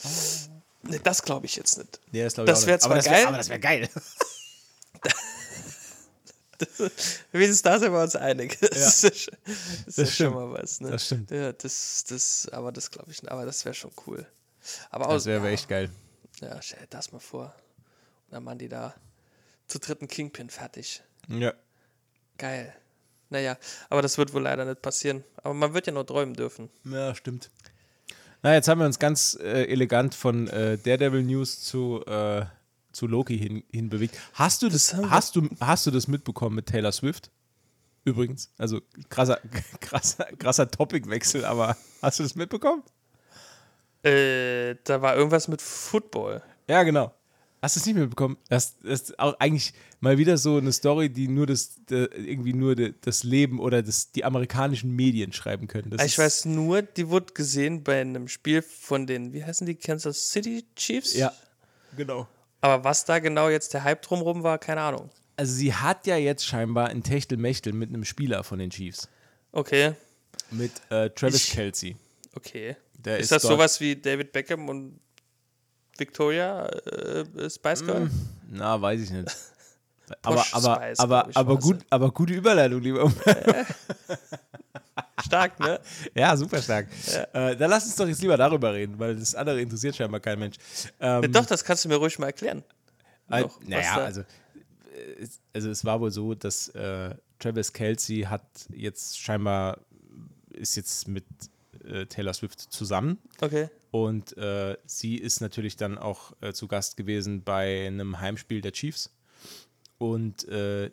B: nee, das glaube ich jetzt nicht.
A: Nee, das glaube ich
B: Das
A: auch nicht.
B: zwar
A: aber das wär-
B: geil.
A: aber das wäre geil. [LAUGHS]
B: Wenigstens da sind wir uns einig. [LAUGHS] Das ist, ja, das ist ja schon
A: stimmt.
B: mal was. Ne?
A: Das stimmt.
B: Ja, das, das, aber das glaube ich nicht. Aber das wäre schon cool. Aber
A: Das wäre
B: ja,
A: echt geil.
B: ja, stell dir das mal vor. Und dann machen die da zu dritten Kingpin fertig.
A: Ja.
B: Geil. Naja, aber das wird wohl leider nicht passieren. Aber man wird ja nur träumen dürfen.
A: Ja, stimmt. Na, jetzt haben wir uns ganz äh, elegant von äh, Daredevil News zu, äh, zu Loki hin, hin bewegt. Hast du das,
B: wir-
A: hast du, hast du das mitbekommen mit Taylor Swift? Übrigens, also krasser, [LAUGHS] krasser, krasser Topicwechsel, aber hast du das mitbekommen?
B: Äh, da war irgendwas mit Football.
A: Ja, genau. Hast du es nicht mitbekommen? Das, das ist auch eigentlich mal wieder so eine Story, die nur das, der, irgendwie nur das Leben oder das, die amerikanischen Medien schreiben können. Das
B: Ich weiß nur, die wurde gesehen bei einem Spiel von den, wie heißen die, Kansas City Chiefs?
A: Ja, genau.
B: Aber was da genau jetzt der Hype drumrum war, keine Ahnung.
A: Also sie hat ja jetzt scheinbar ein Techtelmechtel mit einem Spieler von den Chiefs.
B: Okay,
A: Mit äh, Travis
B: Ich-
A: Kelsey.
B: okay.
A: Der
B: ist,
A: ist
B: das sowas wie David Beckham und Victoria äh, Spice Girl?
A: Mm. Na, weiß ich nicht. [LAUGHS] Aber, aber,
B: Spice,
A: aber, aber, gut, aber gute Überleitung, lieber. [LAUGHS] [LAUGHS]
B: Stark, ne? [LAUGHS]
A: ja, super stark. Äh, dann lass uns doch jetzt lieber darüber reden, weil das andere interessiert scheinbar kein Mensch. Ähm,
B: Ja, Doch, das kannst du mir ruhig mal erklären.
A: Äh,
B: was
A: naja, also, äh, es- also es war wohl so, dass äh, Travis Kelsey hat jetzt scheinbar ist jetzt mit äh, Taylor Swift zusammen
B: Okay.
A: und äh, sie ist natürlich dann auch zu Gast gewesen bei einem Heimspiel der Chiefs und äh,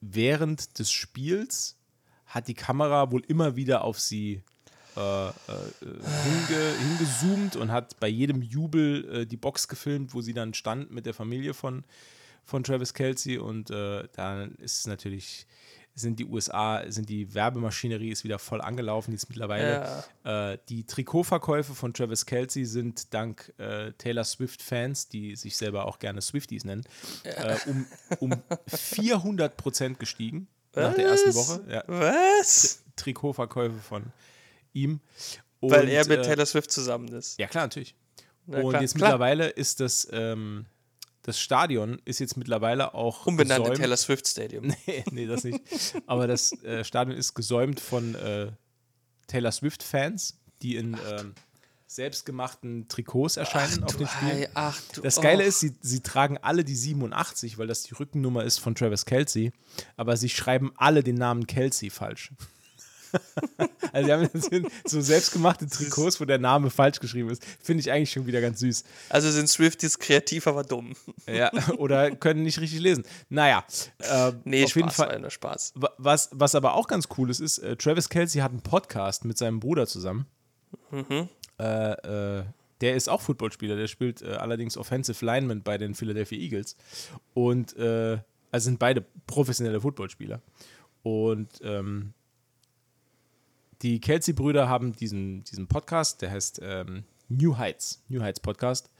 A: während des Spiels hat die Kamera wohl immer wieder auf sie äh, äh, hinge, hingezoomt und hat bei jedem Jubel äh, die Box gefilmt, wo sie dann stand mit der Familie von, von Travis Kelsey. Und äh, dann ist es natürlich, sind die USA, sind die Werbemaschinerie ist wieder voll angelaufen, die ist mittlerweile. Äh, die Trikotverkäufe von Travis Kelsey sind dank äh, Taylor Swift-Fans, die sich selber auch gerne Swifties nennen, äh, um, um 400 Prozent gestiegen nach der ersten
B: Was?
A: Woche. Ja,
B: Was?
A: Trikotverkäufe von ihm.
B: Weil
A: Und,
B: er mit
A: äh,
B: Taylor Swift zusammen ist.
A: Ja, klar, natürlich.
B: Na
A: und
B: klar,
A: jetzt
B: klar.
A: mittlerweile ist das, ähm, das Stadion ist jetzt mittlerweile auch
B: Umbenannt in. Taylor Swift Stadium. [LAUGHS]
A: nee, nee, das nicht. Aber das äh, Stadion ist gesäumt von äh, Taylor Swift-Fans, die in ähm, selbstgemachten Trikots erscheinen auf
B: Du
A: den Spielen.
B: Ei, ach, du,
A: Das Geile
B: och.
A: ist, sie, sie tragen alle die 87, weil das die Rückennummer ist von Travis Kelsey, aber sie schreiben alle den Namen Kelsey falsch. [LAUGHS] also, sie haben so selbstgemachte Trikots, wo der Name falsch geschrieben ist. Finde ich eigentlich schon wieder ganz süß.
B: Also sind Swifties kreativ, aber dumm.
A: Ja, oder können nicht richtig lesen. Naja, äh,
B: Nee,
A: auf
B: Spaß,
A: jeden Fall.
B: nur Spaß.
A: Wa- Was, was aber auch ganz cool ist, ist, äh, Travis Kelsey hat einen Podcast mit seinem Bruder zusammen.
B: Mhm.
A: Äh, äh, der ist auch Footballspieler, der spielt äh, allerdings Offensive Lineman bei den Philadelphia Eagles. Und äh, also sind beide professionelle Footballspieler. Und ähm, die Kelsey-Brüder haben diesen, diesen Podcast, der heißt ähm, New Heights, New Heights Podcast.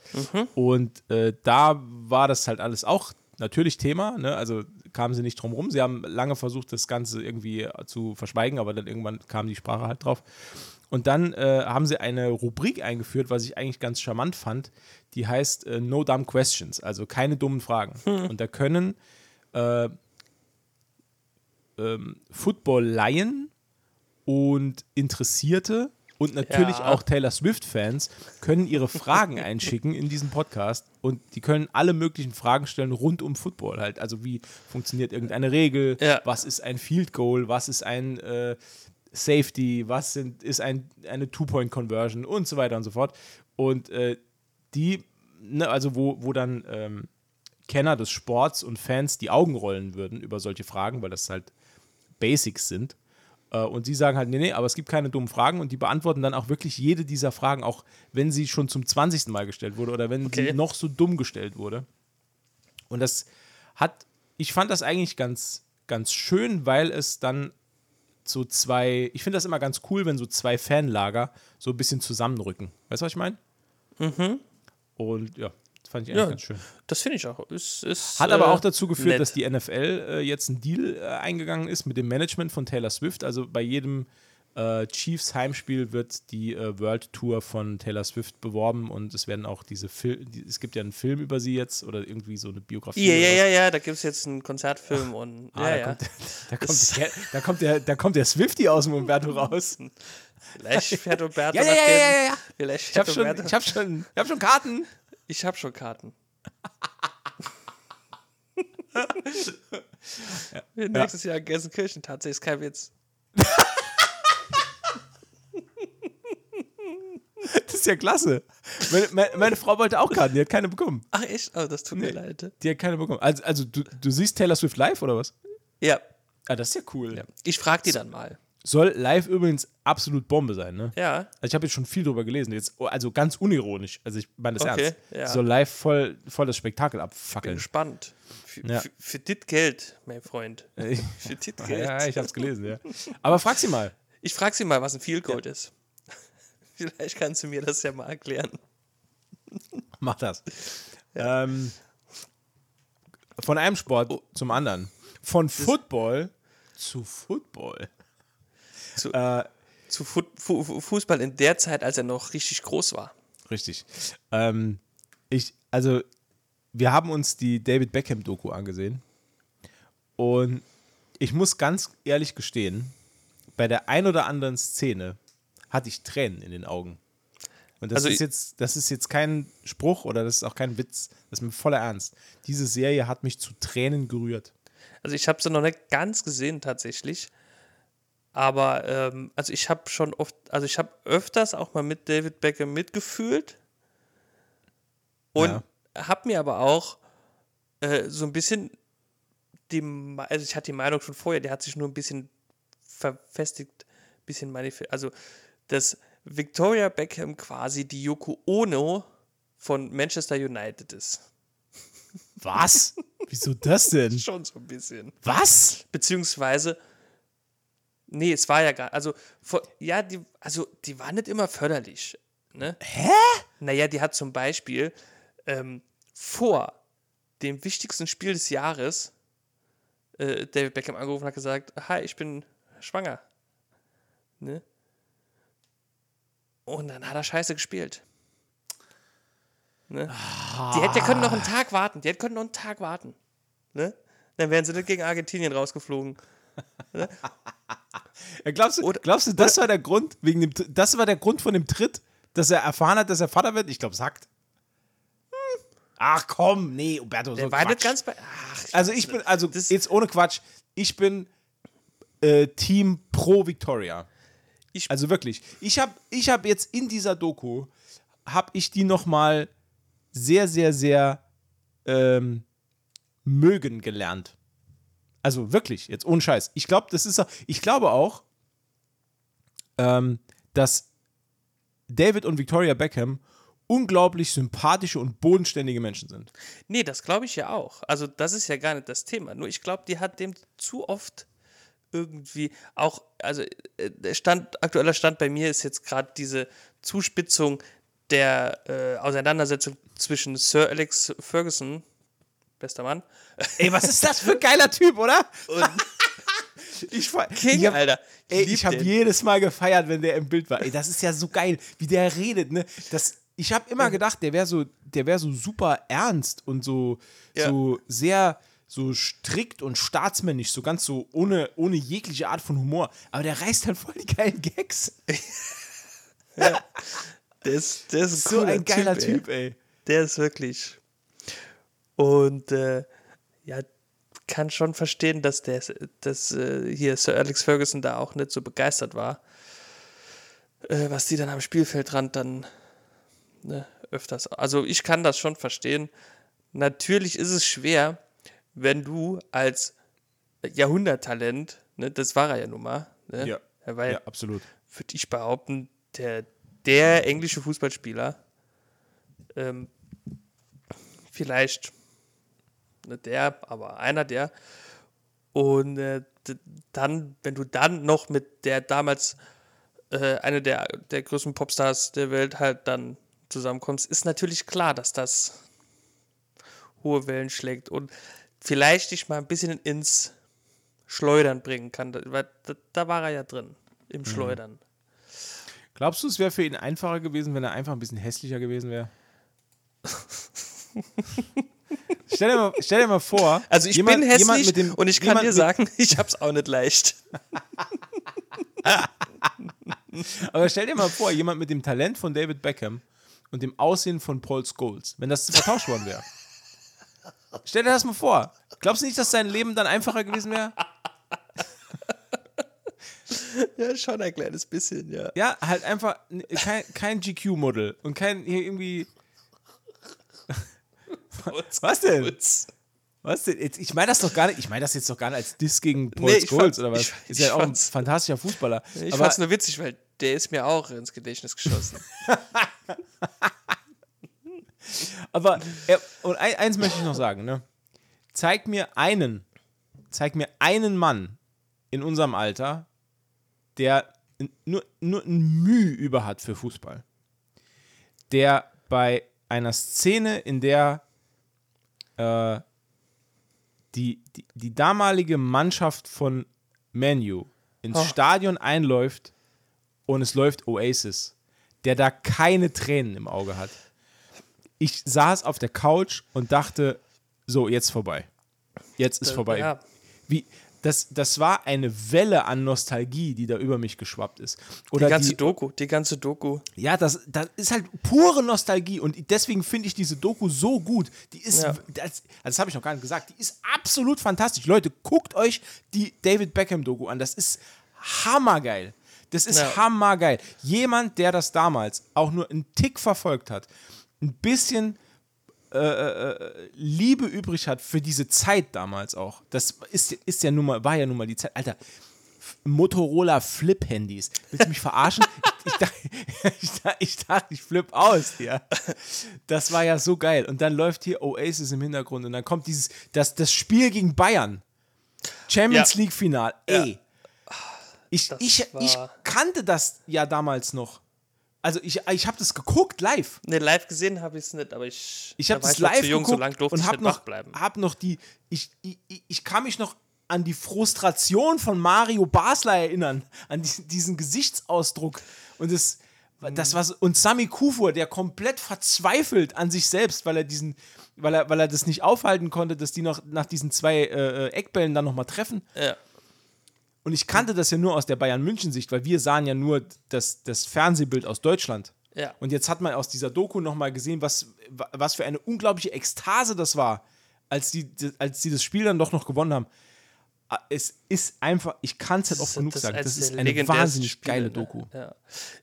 A: Und äh, da war das halt alles auch natürlich Thema, ne? also kamen sie nicht drum rum. Sie haben lange versucht, das Ganze irgendwie zu verschweigen, aber dann irgendwann kam die Sprache halt drauf. Und dann äh, haben sie eine Rubrik eingeführt, was ich eigentlich ganz charmant fand. Die heißt äh, No Dumb Questions, also keine dummen Fragen. Und da können äh, ähm, Football-Laien und Interessierte Und natürlich
B: Ja.
A: auch Taylor Swift-Fans können ihre Fragen [LAUGHS] einschicken in diesen Podcast und die können alle möglichen Fragen stellen rund um Football halt. Also wie funktioniert irgendeine Regel,
B: Ja.
A: was ist ein Field Goal, was ist ein äh, Safety, was sind, ist ein, eine Two-Point-Conversion und so weiter und so fort. Und äh, die, ne, also wo, wo dann ähm, Kenner des Sports und Fans die Augen rollen würden über solche Fragen, weil das halt Basics sind. Äh, und sie sagen halt, nee, nee, aber es gibt keine dummen Fragen und die beantworten dann auch wirklich jede dieser Fragen, auch wenn sie schon zum 20. Mal gestellt wurde oder wenn
B: Okay.
A: sie noch so dumm gestellt wurde. Und das hat, ich fand das eigentlich ganz, ganz schön, weil es dann so zwei, ich finde das immer ganz cool, wenn so zwei Fanlager so ein bisschen zusammenrücken. Weißt du, was ich meine? Mhm. Und ja, das fand ich eigentlich
B: Ja.
A: ganz schön.
B: Das finde ich auch. Ist, ist,
A: Hat aber
B: äh,
A: auch dazu geführt,
B: nett.
A: dass die NFL äh, jetzt einen Deal äh, eingegangen ist mit dem Management von Taylor Swift. Also bei jedem äh, Chiefs Heimspiel wird die äh, World Tour von Taylor Swift beworben und es werden auch diese Fil die, es gibt ja einen Film über sie jetzt oder irgendwie so eine Biografie.
B: Ja, ja, ja, ja, da gibt es jetzt einen Konzertfilm und
A: Ah,
B: ja,
A: da,
B: ja.
A: Kommt, da, kommt der, da, kommt der, da kommt der Swifty aus dem Umberto raus.
B: Vielleicht fährt Umberto
A: Ja, ja, ja, ja, ja, ja.
B: Vielleicht
A: Ich habe schon, ich hab schon, ich hab schon Karten.
B: ich hab schon Karten. [LAUGHS] Nächstes Jahr in Gelsenkirchen, tatsächlich ist kein Witz. [LAUGHS]
A: Das ist ja klasse. Meine, meine, meine Frau wollte auch Karten, die hat keine bekommen.
B: Ach echt? Oh, das tut mir leid.
A: Die hat keine bekommen. Also, also du, du siehst Taylor Swift live oder was?
B: Ja,
A: Ah, das ist ja cool.
B: ich frag die dann mal.
A: Soll live übrigens absolut Bombe sein, ne?
B: Ja,
A: Also ich habe jetzt schon viel drüber gelesen, jetzt, also ganz unironisch. Also ich meine das
B: Okay,
A: ernst.
B: ja.
A: Soll live voll, voll das Spektakel
B: bin
A: abfackeln.
B: gespannt. Für,
A: Ja.
B: für, für dit Geld, mein Freund. [LAUGHS] Für dit Geld.
A: ja, ich habe es gelesen, ja. Aber frag sie mal.
B: Ich frag sie mal, was ein Field Goal ist. Vielleicht kannst du mir das ja mal erklären. [LAUGHS]
A: Mach das. Ähm, von einem Sport
B: Oh.
A: zum anderen. Von Football zu Football.
B: Zu,
A: Äh,
B: zu Fu Fu- Fußball in der Zeit, als er noch richtig groß war.
A: Richtig. Ähm, ich, also, wir haben uns die David Beckham-Doku angesehen. Und ich muss ganz ehrlich gestehen, bei der ein oder anderen Szene hatte ich Tränen in den Augen. Und das,
B: Also
A: ist, jetzt, das ist jetzt kein Spruch oder das ist auch kein Witz. Das ist mir voller Ernst. Diese Serie hat mich zu Tränen gerührt.
B: Also ich habe sie noch nicht ganz gesehen tatsächlich. Aber ähm, also ich habe schon oft, also ich habe öfters auch mal mit David Beckham mitgefühlt. Und
A: Ja.
B: habe mir aber auch äh, so ein bisschen die, also ich hatte die Meinung schon vorher, der hat sich nur ein bisschen verfestigt, ein bisschen manifest, also dass Victoria Beckham quasi die Yoko Ono von Manchester United ist.
A: Was? Wieso das denn? [LAUGHS]
B: Schon so ein bisschen.
A: Was?
B: Beziehungsweise, nee, es war ja gar, also, vor, ja, die, also, die war nicht immer förderlich. Ne?
A: Hä?
B: Naja, die hat zum Beispiel ähm, vor dem wichtigsten Spiel des Jahres äh, David Beckham angerufen und hat gesagt, hi, ich bin schwanger. Ne? Und dann hat er scheiße gespielt. Ne? Die hätte können noch einen Tag warten. Die hätte können noch einen Tag warten. Ne? Dann wären sie nicht gegen Argentinien rausgeflogen. [LAUGHS]
A: Ja, glaubst, du,
B: Oder-
A: glaubst du, das war der Grund, wegen dem, das war der Grund von dem Tritt, dass er erfahren hat, dass er Vater wird? Ich glaube, sagt. Ach komm, nee, Umberto,
B: Der
A: so
B: war
A: Quatsch.
B: nicht ganz bei. Ach,
A: Also ich bin, also jetzt ohne Quatsch, ich bin äh, Team pro Victoria.
B: Ich-
A: also wirklich. Ich habe ich hab jetzt in dieser Doku, habe ich die nochmal sehr, sehr, sehr ähm, mögen gelernt. Also wirklich, jetzt ohne Scheiß. Ich glaube, das ist auch, ich glaube auch, ähm, dass David und Victoria Beckham unglaublich sympathische und bodenständige Menschen sind.
B: Nee, das glaube ich ja auch. Also, das ist ja gar nicht das Thema. Nur ich glaube, die hat dem zu oft irgendwie auch, also äh, der Stand, aktueller Stand bei mir ist jetzt gerade diese Zuspitzung der äh, Auseinandersetzung zwischen Sir Alex Ferguson, bester Mann, [LAUGHS]
A: Ey, was ist das für ein geiler Typ, oder?
B: und [LAUGHS]
A: Ich,
B: King,
A: ich hab,
B: Alter.
A: Ey,
B: lieb
A: ich habe jedes Mal gefeiert, wenn der im Bild war. Ey, das ist ja so geil, wie der redet, ne? Das, ich habe immer gedacht, der wäre so, der wäre so super ernst und so,
B: Ja.
A: so sehr so strikt und staatsmännisch, so ganz so ohne, ohne jegliche Art von Humor. Aber der reißt halt voll die geilen Gags. [LAUGHS]
B: Ja. Der ist, der ist ein
A: so ein geiler
B: ey.
A: Typ, ey.
B: Der ist wirklich. Und äh, ja, kann schon verstehen, dass der dass, äh, hier Sir Alex Ferguson da auch nicht so begeistert war. Äh, was die dann am Spielfeldrand dann ne, öfters. Also ich kann das schon verstehen. Natürlich ist es schwer, wenn du als Jahrhunderttalent, ne, das war er ja nun mal, ne?
A: Ja.
B: Er war ja,
A: absolut.
B: würde ich behaupten, der, der englische Fußballspieler. Ähm, vielleicht nicht der, aber einer der. Und äh, dann, wenn du dann noch mit der damals äh, eine der, der größten Popstars der Welt halt dann zusammenkommst, ist natürlich klar, dass das hohe Wellen schlägt und vielleicht dich mal ein bisschen ins Schleudern bringen kann. Da, weil da, da war er ja drin, im Schleudern.
A: Glaubst du, es wäre für ihn einfacher gewesen, wenn er einfach ein bisschen hässlicher gewesen wäre? [LAUGHS] stell, dir mal, stell dir mal vor.
B: Also ich
A: jemand-
B: bin hässlich
A: dem-
B: und ich kann dir sagen, [LAUGHS] ich hab's auch nicht leicht. [LAUGHS]
A: Aber stell dir mal vor, jemand mit dem Talent von David Beckham und dem Aussehen von Paul Scholes, wenn das vertauscht worden wäre. Stell dir das mal vor. Glaubst du nicht, dass sein Leben dann einfacher gewesen wäre? [LAUGHS]
B: Ja, schon ein kleines bisschen, ja.
A: Ja, halt einfach kein, kein GQ-Model und kein hier irgendwie. [LAUGHS] Was denn? Was denn? Ich meine das doch gar nicht. Ich meine das jetzt doch gar nicht als Diss gegen Paul
B: Nee,
A: Scholes oder was.
B: ich-
A: ist ja auch ein fantastischer Fußballer.
B: Ich fand's nur witzig, weil der ist mir auch ins Gedächtnis geschossen. [LAUGHS]
A: Aber er, und ein, eins möchte ich noch sagen, ne? Zeig mir einen, zeig mir einen Mann in unserem Alter, der nur, nur ein Mühe über hat für Fußball. Der bei einer Szene, in der äh, die, die, die damalige Mannschaft von Manu ins
B: Oh.
A: Stadion einläuft und es läuft Oasis, der da keine Tränen im Auge hat ich saß auf der Couch und dachte, so, jetzt vorbei. Jetzt ist vorbei.
B: Ja,
A: Wie, das, das war eine Welle an Nostalgie, die da über mich geschwappt ist.
B: die
A: Oder
B: ganze
A: die,
B: Doku, die ganze Doku.
A: ja, das, das ist halt pure Nostalgie und deswegen finde ich diese Doku so gut. Die ist,
B: Ja.
A: das, also das habe ich noch gar nicht gesagt, die ist absolut fantastisch. Leute, guckt euch die David Beckham Doku an. Das ist hammergeil. Das ist
B: Ja.
A: hammergeil. Jemand, der das damals auch nur einen Tick verfolgt hat, ein bisschen äh, äh, Liebe übrig hat für diese Zeit damals auch. Das ist, ist ja nun mal, war ja nun mal die Zeit. Alter, Motorola Flip-Handys. Willst du mich verarschen? [LAUGHS] ich, ich, dachte, [LAUGHS] ich, dachte, ich dachte, ich flipp aus hier. Das war ja so geil. Und dann läuft hier Oasis im Hintergrund und dann kommt dieses, das, das Spiel gegen Bayern. Champions
B: Ja.
A: League-Final. Ey. Ich,
B: Das
A: ich, ich
B: war-
A: kannte das ja damals noch. Also ich, ich habe das geguckt live.
B: Ne, live gesehen habe ich es nicht, aber ich,
A: Ich
B: da
A: habe das
B: noch
A: live
B: zu jung,
A: geguckt
B: so lange durfte
A: und
B: ich
A: habe
B: nicht
A: noch, hab noch die, ich, ich, ich- kann mich noch an die Frustration von Mario Basler erinnern, an diesen, diesen Gesichtsausdruck und das, das war so, und Sami Kufur, der komplett verzweifelt an sich selbst, weil er diesen, weil er, weil er das nicht aufhalten konnte, dass die noch nach diesen zwei äh, äh, Eckbällen dann nochmal treffen.
B: Ja.
A: Und ich kannte das ja nur aus der Bayern München Sicht, weil wir sahen ja nur das, das Fernsehbild aus Deutschland.
B: Ja.
A: Und jetzt hat man aus dieser Doku nochmal gesehen, was, was für eine unglaubliche Ekstase das war, als die, als die das Spiel dann doch noch gewonnen haben. Ah, Es ist einfach, ich kann es halt oft genug sagen,
B: eins
A: das ist eine wahnsinnig
B: Spiele,
A: geile
B: ne?
A: Doku.
B: Ja.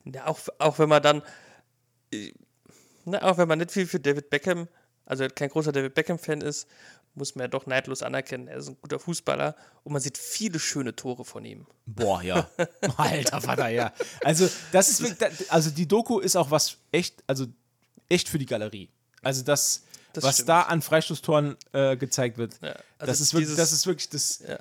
B: ja auch, auch wenn man dann, ne, auch wenn man nicht viel für David Beckham, also kein großer David Beckham-Fan ist, muss man ja doch neidlos anerkennen, er ist ein guter Fußballer und man sieht viele schöne Tore von ihm.
A: Boah, ja. [LAUGHS] Alter Vater, ja. Also, das ist also die Doku ist auch was echt, also echt für die Galerie. Also das,
B: Das
A: was
B: stimmt.
A: da an Freistoßtoren äh, gezeigt wird,
B: Ja, also
A: das, ist wirklich,
B: dieses-
A: das ist wirklich das,
B: Ja.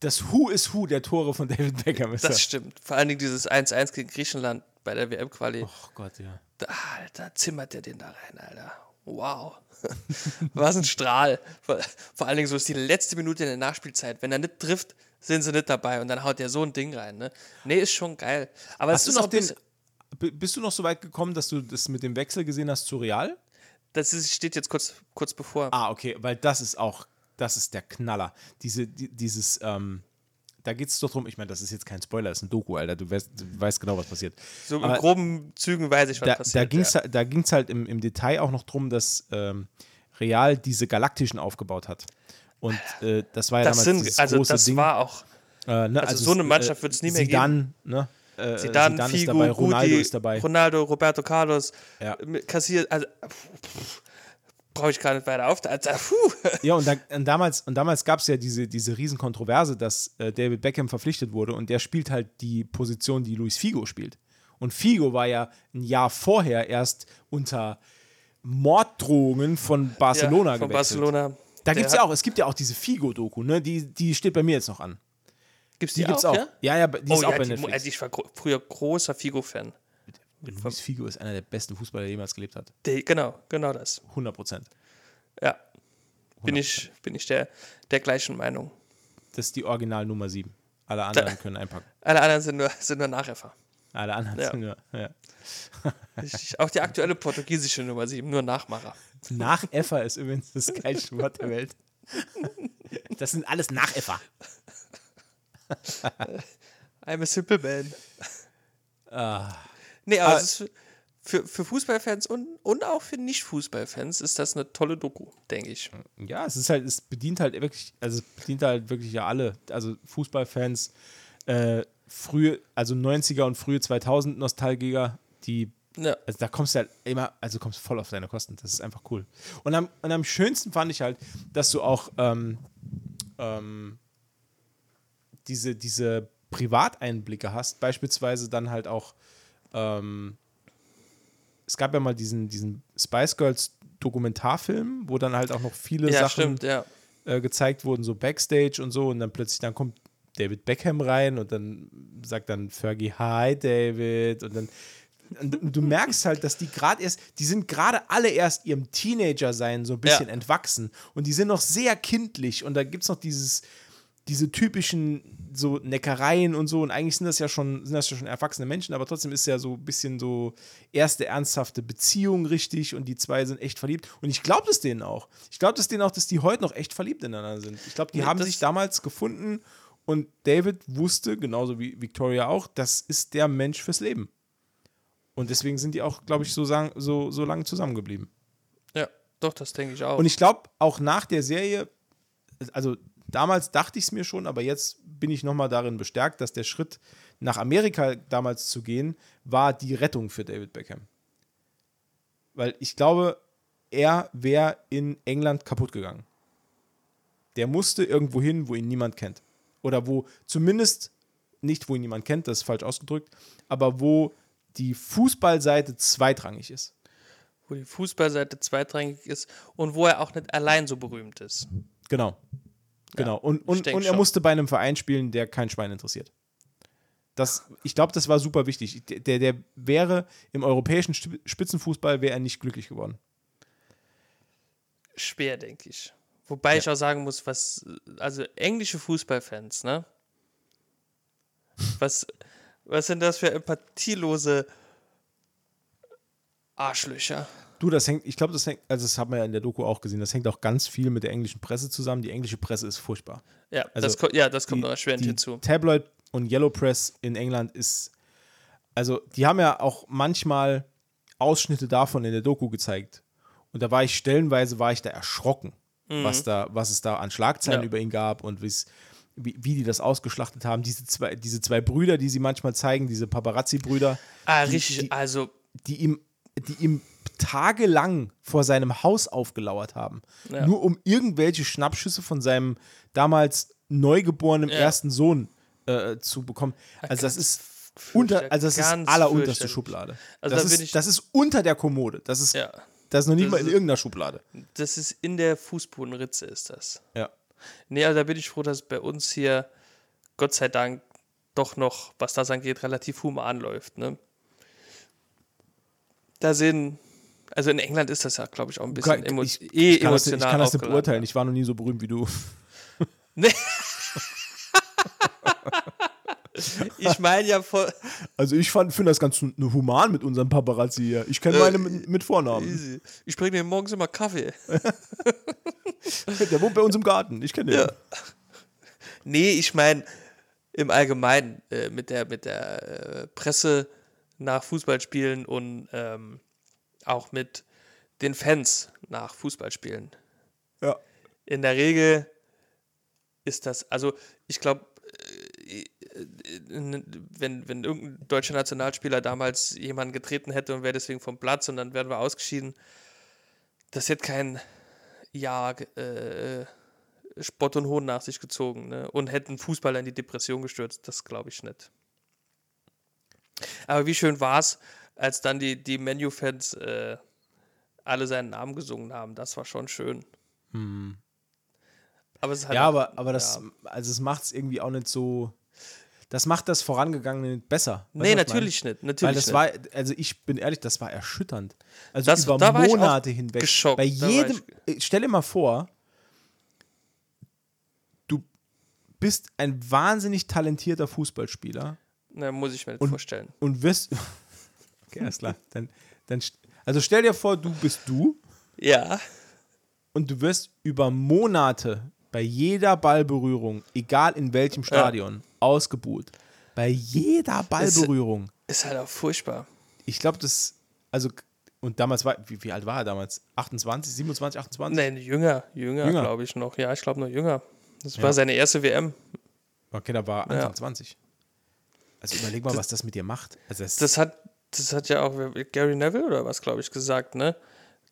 A: das Who is Who der Tore von David Beckham. Ist
B: Das
A: das.
B: stimmt. Vor allen Dingen dieses 1-1 gegen Griechenland bei der WM-Quali.
A: Oh Gott, ja.
B: Da, Alter, zimmert der den da rein, Alter. Wow. [LAUGHS] Was ein Strahl. Vor, vor allen Dingen so ist die letzte Minute in der Nachspielzeit. Wenn er nicht trifft, sind sie nicht dabei und dann haut der so ein Ding rein. Ne, nee, ist schon geil. Aber
A: Hast
B: es
A: du
B: ist
A: noch
B: auch
A: den, bist du noch so weit gekommen, dass du das mit dem Wechsel gesehen hast zu Real?
B: Das ist, steht jetzt kurz, kurz bevor.
A: Ah, okay, weil das ist auch, das ist der Knaller. Diese, die, dieses, ähm, da geht es doch drum, ich meine, das ist jetzt kein Spoiler, das ist ein Doku, Alter, du weißt, du weißt genau, was passiert.
B: So
A: Aber
B: in groben Zügen weiß ich, was
A: da,
B: passiert.
A: da ging es
B: ja.
A: da ging's halt im, im Detail auch noch drum, dass ähm, Real diese Galaktischen aufgebaut hat. Und äh, das war ja
B: das
A: damals
B: sind, also
A: große
B: das
A: Ding.
B: war auch,
A: Äh, ne,
B: also so eine Mannschaft wird's nie mehr
A: Zidane, Ne? Äh,
B: Zidane,
A: Zidane
B: Figo,
A: ist dabei, Ronaldo
B: Rudi,
A: ist dabei.
B: Ronaldo, Roberto Carlos,
A: Ja.
B: kassiert, also brauche ich gar nicht weiter auf. Also.
A: Ja, und, da, und damals, und damals gab es ja diese, diese Riesenkontroverse, dass äh, David Beckham verpflichtet wurde und der spielt halt die Position, die Luis Figo spielt. Und Figo war ja ein Jahr vorher erst unter Morddrohungen von Barcelona
B: ja, von
A: gewechselt.
B: Barcelona.
A: Da gibt es ja auch, es gibt ja auch diese Figo-Doku, ne? Die, die steht bei mir jetzt noch an.
B: Gibt's
A: Die,
B: die,
A: gibt's
B: auch,
A: auch.
B: Ja?
A: Ja, ja, die
B: Oh
A: ist auch
B: ja,
A: bei
B: die,
A: Netflix.
B: also ich war gro früher großer Figo-Fan.
A: Luis Figo ist einer der besten Fußballer, der jemals gelebt hat.
B: Der- Genau, genau das.
A: 100 Prozent.
B: Ja. Bin ich, bin ich der, der gleichen Meinung.
A: Das ist die Original Nummer 7. Alle anderen können einpacken.
B: Alle anderen sind nur, sind nur Nachäffer.
A: Alle anderen
B: Ja.
A: sind nur. Ja. [LAUGHS]
B: Richtig. Auch die aktuelle portugiesische Nummer 7, nur Nachmacher.
A: Nachäffer ist übrigens das geilste Wort der Welt. Das sind alles Nachäffer. [LAUGHS]
B: I'm a simple man.
A: Ah.
B: Nee, aber
A: Ah.
B: es ist für, für, für Fußballfans und, und auch für Nicht-Fußballfans ist das eine tolle Doku, denke ich.
A: Ja, es ist halt, es bedient halt wirklich, also es bedient halt wirklich ja alle. Also Fußballfans, äh, frühe, also 90er und frühe 2000 Nostalgiker, die,
B: Ja.
A: also da kommst du halt immer, also kommst voll auf deine Kosten. Das ist einfach cool. Und am, und am schönsten fand ich halt, dass du auch ähm, ähm, diese, diese Privateinblicke hast, beispielsweise dann halt auch, ähm, es gab ja mal diesen, diesen Spice Girls Dokumentarfilm, wo dann halt auch noch viele
B: Ja,
A: Sachen
B: stimmt, ja.
A: äh, gezeigt wurden, so Backstage und so, und dann plötzlich, dann kommt David Beckham rein und dann sagt dann Fergie, hi David, und dann und du merkst halt, dass die gerade erst, die sind gerade alle erst ihrem Teenager-Sein so ein bisschen
B: Ja.
A: entwachsen und die sind noch sehr kindlich und da gibt es noch dieses, diese typischen so Neckereien und so und eigentlich sind das ja schon, sind das ja schon erwachsene Menschen, aber trotzdem ist ja so ein bisschen so erste ernsthafte Beziehung richtig und die zwei sind echt verliebt und ich glaube das denen auch. Ich glaube das denen auch, dass die heute noch echt verliebt ineinander sind. Ich glaube, die
B: Nee,
A: haben sich damals gefunden und David wusste, genauso wie Victoria auch, das ist der Mensch fürs Leben. Und deswegen sind die auch, glaube ich, so, so, so lange zusammengeblieben.
B: Ja, doch, das denke ich auch.
A: Und ich glaube, auch nach der Serie, also damals dachte ich es mir schon, aber jetzt bin ich nochmal darin bestärkt, dass der Schritt nach Amerika damals zu gehen, war die Rettung für David Beckham. Weil ich glaube, er wäre in England kaputt gegangen. Der musste irgendwo hin, wo ihn niemand kennt. Oder wo zumindest nicht, wo ihn niemand kennt, das ist falsch ausgedrückt, aber wo die Fußballseite zweitrangig ist.
B: wo die Fußballseite zweitrangig ist und wo er auch nicht allein so berühmt ist.
A: Genau. Genau. Und, und, und er
B: schon.
A: musste bei einem Verein spielen, der kein Schwein interessiert. Das, ich glaube, das war super wichtig. Der, der wäre im europäischen Spitzenfußball wäre er nicht glücklich geworden.
B: Schwer, denke ich. Wobei ich auch sagen muss, was, also englische Fußballfans, ne? Was, was sind das für empathielose Arschlöcher?
A: Du, das hängt, ich glaube, das hängt, also das haben wir ja in der Doku auch gesehen, das hängt auch ganz viel mit der englischen Presse zusammen. Die englische Presse ist furchtbar.
B: Ja,
A: Also,
B: das, ja das kommt
A: die,
B: noch erschwerend
A: die
B: hinzu.
A: Tabloid und Yellow Press in England ist, also die haben ja auch manchmal Ausschnitte davon in der Doku gezeigt. Und da war ich stellenweise war ich da erschrocken, was da, was es da an Schlagzeilen
B: Mhm. Ja.
A: über ihn gab und wie's, wie, wie die das ausgeschlachtet haben. Diese zwei, diese zwei Brüder, die sie manchmal zeigen, diese Paparazzi-Brüder,
B: Ah,
A: die-
B: richtig,
A: die-
B: also,
A: die ihm, die ihm tagelang vor seinem Haus aufgelauert haben.
B: Ja.
A: Nur um irgendwelche Schnappschüsse von seinem damals neugeborenen
B: Ja.
A: ersten Sohn äh, zu bekommen. Also das
B: ganz
A: ist unter, also das ist allerunterste. Schublade.
B: Also
A: das,
B: da
A: ist, das ist unter der Kommode. Das ist,
B: ja,
A: das ist noch nicht
B: Das
A: mal in
B: ist-
A: irgendeiner Schublade.
B: das ist in der Fußbodenritze ist das.
A: Ja.
B: Nee, also da bin ich froh, dass bei uns hier, Gott sei Dank, doch noch, was das angeht, relativ human läuft. Ne? Da sind, also in England ist das ja, glaube ich, auch ein bisschen emo
A: ich,
B: eh
A: ich kann das, ich
B: emotional
A: kann das nicht beurteilen. Ich war noch nie so berühmt wie du.
B: Nee. [LAUGHS] ich meine ja voll.
A: Also ich finde das ganz human mit unserem Paparazzi hier. Ich kenne
B: Äh,
A: meine mit, mit Vornamen.
B: Easy. Ich bringe dir morgens immer Kaffee. [LAUGHS]
A: Der wohnt bei uns im Garten. Ich kenne den.
B: Ja. Nee, ich meine, im Allgemeinen äh, mit der, mit der äh, Presse nach Fußballspielen und ähm, auch mit den Fans nach Fußballspielen.
A: Ja.
B: In der Regel ist das, also ich glaube, wenn, wenn irgendein deutscher Nationalspieler damals jemanden getreten hätte und wäre deswegen vom Platz und dann wären wir ausgeschieden, das hätte kein Ja äh, Spott und Hohn nach sich gezogen ne? und hätten Fußballer in die Depression gestürzt. Das glaube ich nicht. Aber wie schön war es, als dann die, die Menu-Fans äh, alle seinen Namen gesungen haben. Das war schon schön.
A: Hm.
B: Aber es ist halt
A: Ja,
B: auch-
A: aber, aber das,
B: ja.
A: also es macht es irgendwie auch nicht so. Das macht das Vorangegangene nicht besser. Weißt
B: Nee,
A: ich
B: natürlich nicht. Natürlich
A: Weil das
B: nicht.
A: war, also ich bin ehrlich, das war erschütternd. Also
B: Das-
A: über
B: da ich
A: Monate hinweg.
B: geschockt.
A: Bei jedem, äh, stell dir mal vor, du bist ein wahnsinnig talentierter Fußballspieler
B: Na, muss ich mir nicht
A: Und-
B: vorstellen.
A: und wirst. [LAUGHS] Okay, alles klar. Dann, dann, also stell dir vor, du bist du
B: Ja.
A: und du wirst über Monate bei jeder Ballberührung, egal in welchem Stadion, ausgebuht. Bei jeder Ballberührung.
B: Ist halt auch furchtbar.
A: Ich glaube, das, also, und damals war, wie, wie alt war er damals? 28, 27, 28?
B: Nein, jünger, jünger,
A: Jünger.
B: glaube ich noch. Ja, ich glaube noch jünger. Das
A: Ja.
B: war seine erste WM.
A: Okay, da war Anfang
B: Ja.
A: 20. Also überleg mal, was das mit dir macht. Also das,
B: Das hat, das hat ja auch Gary Neville oder was, glaube ich, gesagt, ne?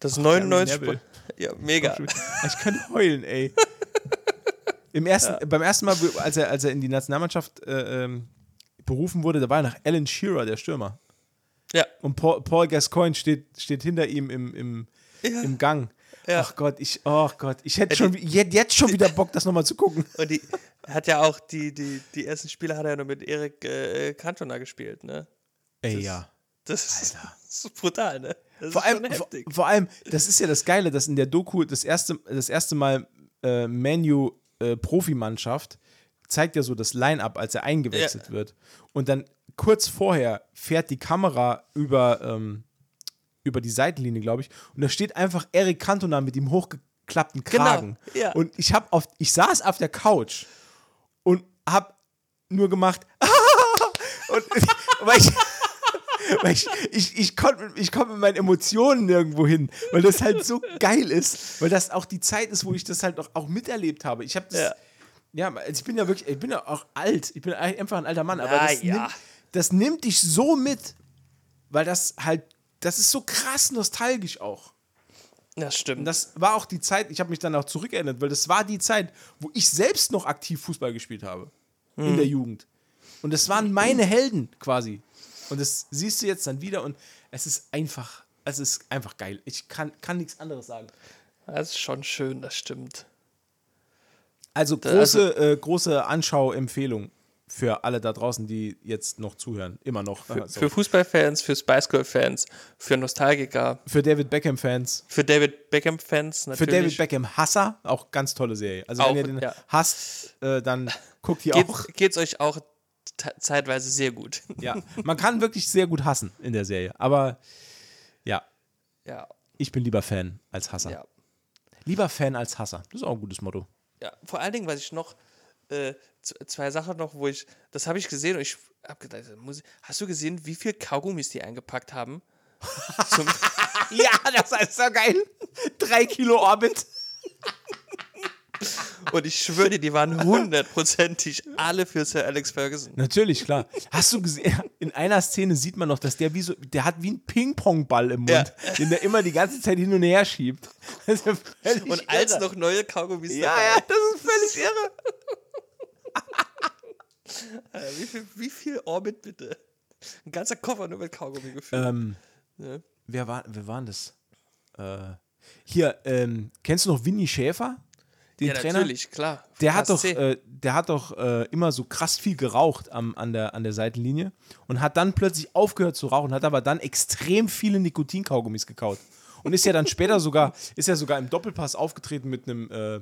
B: Das
A: Gary
B: 99
A: Neville.
B: Ja, mega.
A: Ich könnte heulen, ey. [LAUGHS] Im ersten, Beim ersten Mal, als er, als er in die Nationalmannschaft äh, ähm, berufen wurde, da war noch Alan Shearer, der Stürmer.
B: Ja.
A: Und Paul, Paul Gascoigne steht, steht hinter ihm im, im,
B: Ja.
A: im Gang.
B: Ja.
A: Ach Gott, ich, oh Gott, ich hätte schon, ich hätte jetzt schon [LAUGHS] wieder Bock, das nochmal zu gucken.
B: Und die hat ja auch die, die, die ersten Spiele hat er ja nur mit Erik äh, Cantona gespielt, ne?
A: Ey,
B: Das-
A: ja.
B: Das ist,
A: Alter. [LAUGHS]
B: das ist brutal, ne? Das
A: Vor
B: ist schon
A: allem, vor,
B: heftig.
A: vor allem, das ist ja das Geile, dass in der Doku das erste, das erste Mal äh, Manu äh, Profimannschaft zeigt ja so das Line-Up, als er eingewechselt wird. Und dann kurz vorher fährt die Kamera über, ähm, über die Seitenlinie, glaube ich, und da steht einfach Eric Cantona mit dem hochgeklappten
B: Genau,
A: Kragen.
B: ja.
A: Und ich habe auf, ich saß auf der Couch und habe nur gemacht [LAUGHS] und [LAUGHS] weil ich weil ich, ich, ich konnte ich konnt mit meinen Emotionen nirgendwo hin, weil das halt so geil ist, weil das auch die Zeit ist, wo ich das halt auch, auch miterlebt habe. Ich habe das, ja.
B: Ja.
A: also ich bin ja wirklich, ich bin ja auch alt, ich bin einfach ein alter Mann, aber
B: Na
A: das,
B: ja.
A: nimmt, das nimmt dich so mit, weil das halt, das ist so krass nostalgisch auch.
B: Das
A: Und
B: stimmt.
A: das war auch die Zeit, ich habe mich dann auch zurückerinnert, weil das war die Zeit, wo ich selbst noch aktiv Fußball gespielt habe. In
B: Mhm.
A: der Jugend. Und das waren meine Helden quasi. Und das siehst du jetzt dann wieder und es ist einfach, es ist einfach geil. Ich kann, kann nichts anderes sagen.
B: Das ist schon schön, das stimmt.
A: Also große, äh, große Anschauempfehlung für alle da draußen, die jetzt noch zuhören. Immer noch.
B: Für,
A: Also,
B: für Fußballfans, für Spice Girl-Fans, für Nostalgiker,
A: für David Beckham-Fans.
B: für David Beckham-Fans
A: Für
B: natürlich.
A: David Beckham-Hasser, auch ganz tolle Serie. Also
B: Auch,
A: wenn ihr den
B: ja.
A: hasst, äh, dann guckt hier auch.
B: Geht, geht's euch auch zeitweise sehr gut. [LAUGHS]
A: Ja, man kann wirklich sehr gut hassen in der Serie. Aber ja,
B: ja,
A: ich bin lieber Fan als Hasser.
B: ja.
A: Lieber Fan als Hasser. Das ist auch ein gutes Motto.
B: Ja, vor allen Dingen, was ich noch, äh, zwei Sachen noch, wo ich, das habe ich gesehen und ich habe gedacht, muss hast du gesehen, wie viel Kaugummis die eingepackt haben? [LAUGHS]
A: Ja, das ist so geil. Drei Kilo Orbit.
B: Und ich schwöre dir, die waren hundertprozentig alle für Sir Alex Ferguson.
A: Natürlich, klar. Hast du gesehen, in einer Szene sieht man noch, dass der wie so, der hat wie ein Ping-Pong-Ball im Mund,
B: Ja.
A: den der immer die ganze Zeit hin und her schiebt. Ja
B: Und als
A: irre.
B: noch neue Kaugummis
A: Ja,
B: dabei.
A: ja, das ist völlig irre. [LAUGHS]
B: Äh, Wie viel, wie viel Orbit bitte? Ein ganzer Koffer nur mit Kaugummi gefüllt.
A: Ähm,
B: Ja.
A: wer, war, wer war denn das? Äh, hier, ähm, kennst du noch Winnie Schäfer? Den
B: ja,
A: Trainer?
B: natürlich, klar.
A: Der hat doch, äh, der hat doch äh, immer so krass viel geraucht am, an, der, an der Seitenlinie und hat dann plötzlich aufgehört zu rauchen, hat aber dann extrem viele Nikotinkaugummis gekaut. Und ist ja dann später sogar, [LAUGHS] ist ja sogar im Doppelpass aufgetreten mit einem äh,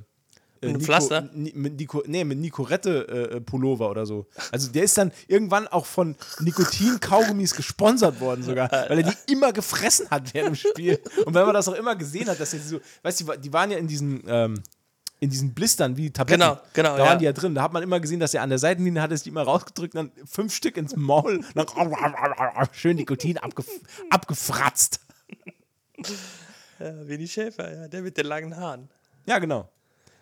A: äh,
B: einem
A: Nico-
B: Pflaster?
A: Mit Nico, nee, mit Nicorette-Pullover oder so. Also der ist dann irgendwann auch von Nikotin-Kaugummis gesponsert worden sogar, weil er die [LAUGHS] immer gefressen hat während dem Spiel. Und weil man das auch immer gesehen hat, dass er so, weißt du, die waren ja in diesen, ähm, in diesen Blistern wie Tabletten.
B: Genau, genau,
A: Da
B: ja.
A: waren die ja drin. Da hat man immer gesehen, dass er an der Seitenlinie hat es die immer rausgedrückt, dann fünf Stück ins Maul, dann [LAUGHS] schön Nikotin abgef abgefratzt.
B: Ja, Winnie Schäfer, ja, der mit den langen Haaren.
A: Ja, genau.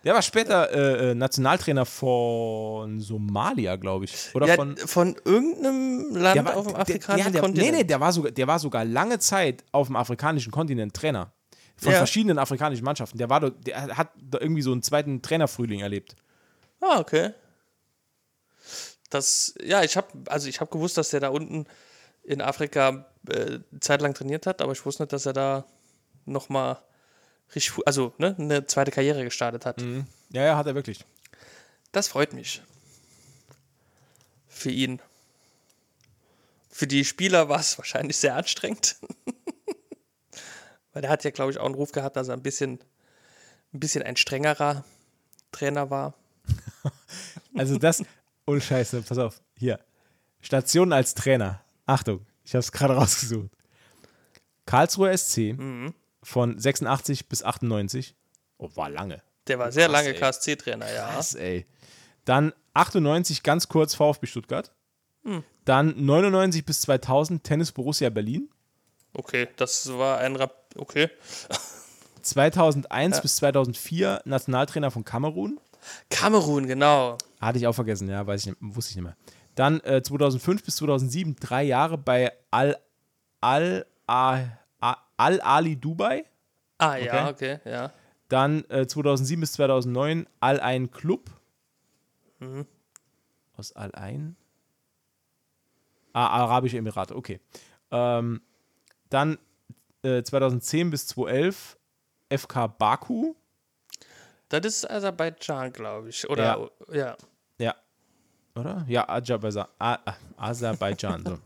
A: Der war später äh, äh, Nationaltrainer von Somalia, glaube ich. Oder
B: Ja,
A: von.
B: von irgendeinem Land
A: Der war,
B: auf dem
A: der-
B: afrikanischen
A: ja, der,
B: Kontinent.
A: Nee, nee, der war, sogar, der war sogar lange Zeit auf dem afrikanischen Kontinent Trainer. Von
B: Ja.
A: verschiedenen afrikanischen Mannschaften. Der, war, der hat da irgendwie so einen zweiten Trainerfrühling erlebt.
B: Ah, okay. Das, ja, ich habe, also ich habe gewusst, dass der da unten in Afrika äh, zeitlang trainiert hat, aber ich wusste nicht, dass er da nochmal richtig, also ne, eine zweite Karriere gestartet hat.
A: Ja, ja, hat er wirklich.
B: Das freut mich. Für ihn. Für die Spieler war es wahrscheinlich sehr anstrengend. [LAUGHS] Weil der hat ja, glaube ich, auch einen Ruf gehabt, dass er ein bisschen, ein bisschen ein strengerer Trainer war. [LAUGHS]
A: Also das, ohne Scheiße, pass auf, hier. Station als Trainer. Achtung, ich habe es gerade [LAUGHS] rausgesucht. Karlsruher SC von 86 bis 98. Oh, war lange.
B: Der war sehr
A: Krass,
B: lange. KSC-Trainer, ja.
A: Krass, ey. Dann 98 ganz kurz VfB Stuttgart. Dann 99 bis 2000 Tennis Borussia Berlin.
B: Okay, das war ein Rap. Okay.
A: 2001 bis 2004 Nationaltrainer von Kamerun.
B: Kamerun, genau.
A: Hatte ich auch vergessen, ja, weiß ich nicht, wusste ich nicht mehr. Dann äh, 2005 bis 2007 drei Jahre bei Al Al A- A- Al Ali Dubai.
B: Ah, ja, okay, ja.
A: Dann äh, 2007 bis 2009 Al Ain Club. Aus Al Ain? Ah, Arabische Emirate, okay. Ähm, dann äh, 2010 bis 2011 FK Baku.
B: Das ist Aserbaidschan, glaube ich. Oder, ja.
A: Ja. Oder? Ja, Aserbaidschan. Aserbaidschan. So.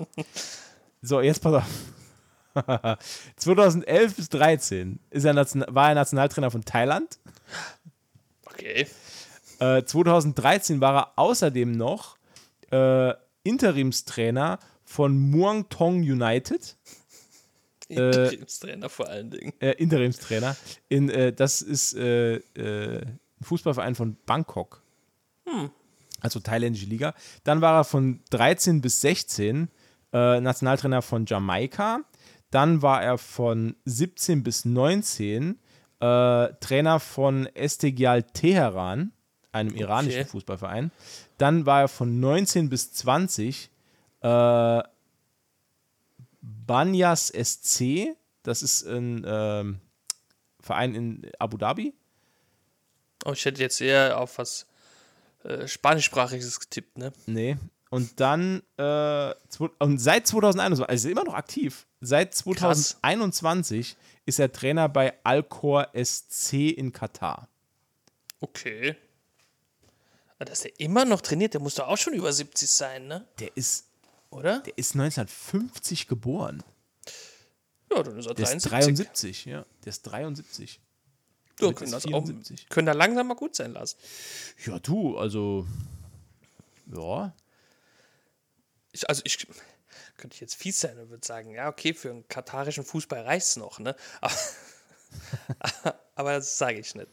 A: [LAUGHS] so, jetzt pass auf. [LAUGHS] 2011 bis 13 ist er Nation war er Nationaltrainer von Thailand.
B: Okay.
A: Äh, 2013 war er außerdem noch äh, Interimstrainer von Muang Thong United.
B: Interimstrainer vor allen Dingen.
A: Äh, Interimstrainer. In, äh, das ist äh, äh, ein Fußballverein von Bangkok. Also thailändische Liga. Dann war er von 13 bis 16 äh, Nationaltrainer von Jamaika. Dann war er von 17 bis 19 äh, Trainer von Estegial Teheran, einem iranischen
B: Okay.
A: Fußballverein. Dann war er von 19 bis 20 äh, Banyas SC. Das ist ein ähm, Verein in Abu Dhabi.
B: Oh, ich hätte jetzt eher auf was äh, Spanischsprachiges getippt, ne?
A: Nee. Und dann, äh, und seit 2021, also immer noch aktiv, seit 2021 ist er Trainer bei Alcor SC in Katar.
B: Okay. Aber dass der immer noch trainiert, der muss doch auch schon über 70 sein, ne?
A: Der ist,
B: Oder?
A: der ist 1950 geboren.
B: Ja, dann ist er
A: Der
B: 73.
A: ist 73, ja. Der ist 73.
B: Ja, können, das auch,
A: 74.
B: können da langsam mal gut sein lassen.
A: Ja, du, also, ja.
B: Ich, also ich könnte ich jetzt fies sein und würde sagen, ja, okay, für einen katarischen Fußball reicht es noch, ne? Aber, [LAUGHS] aber das sage ich nicht.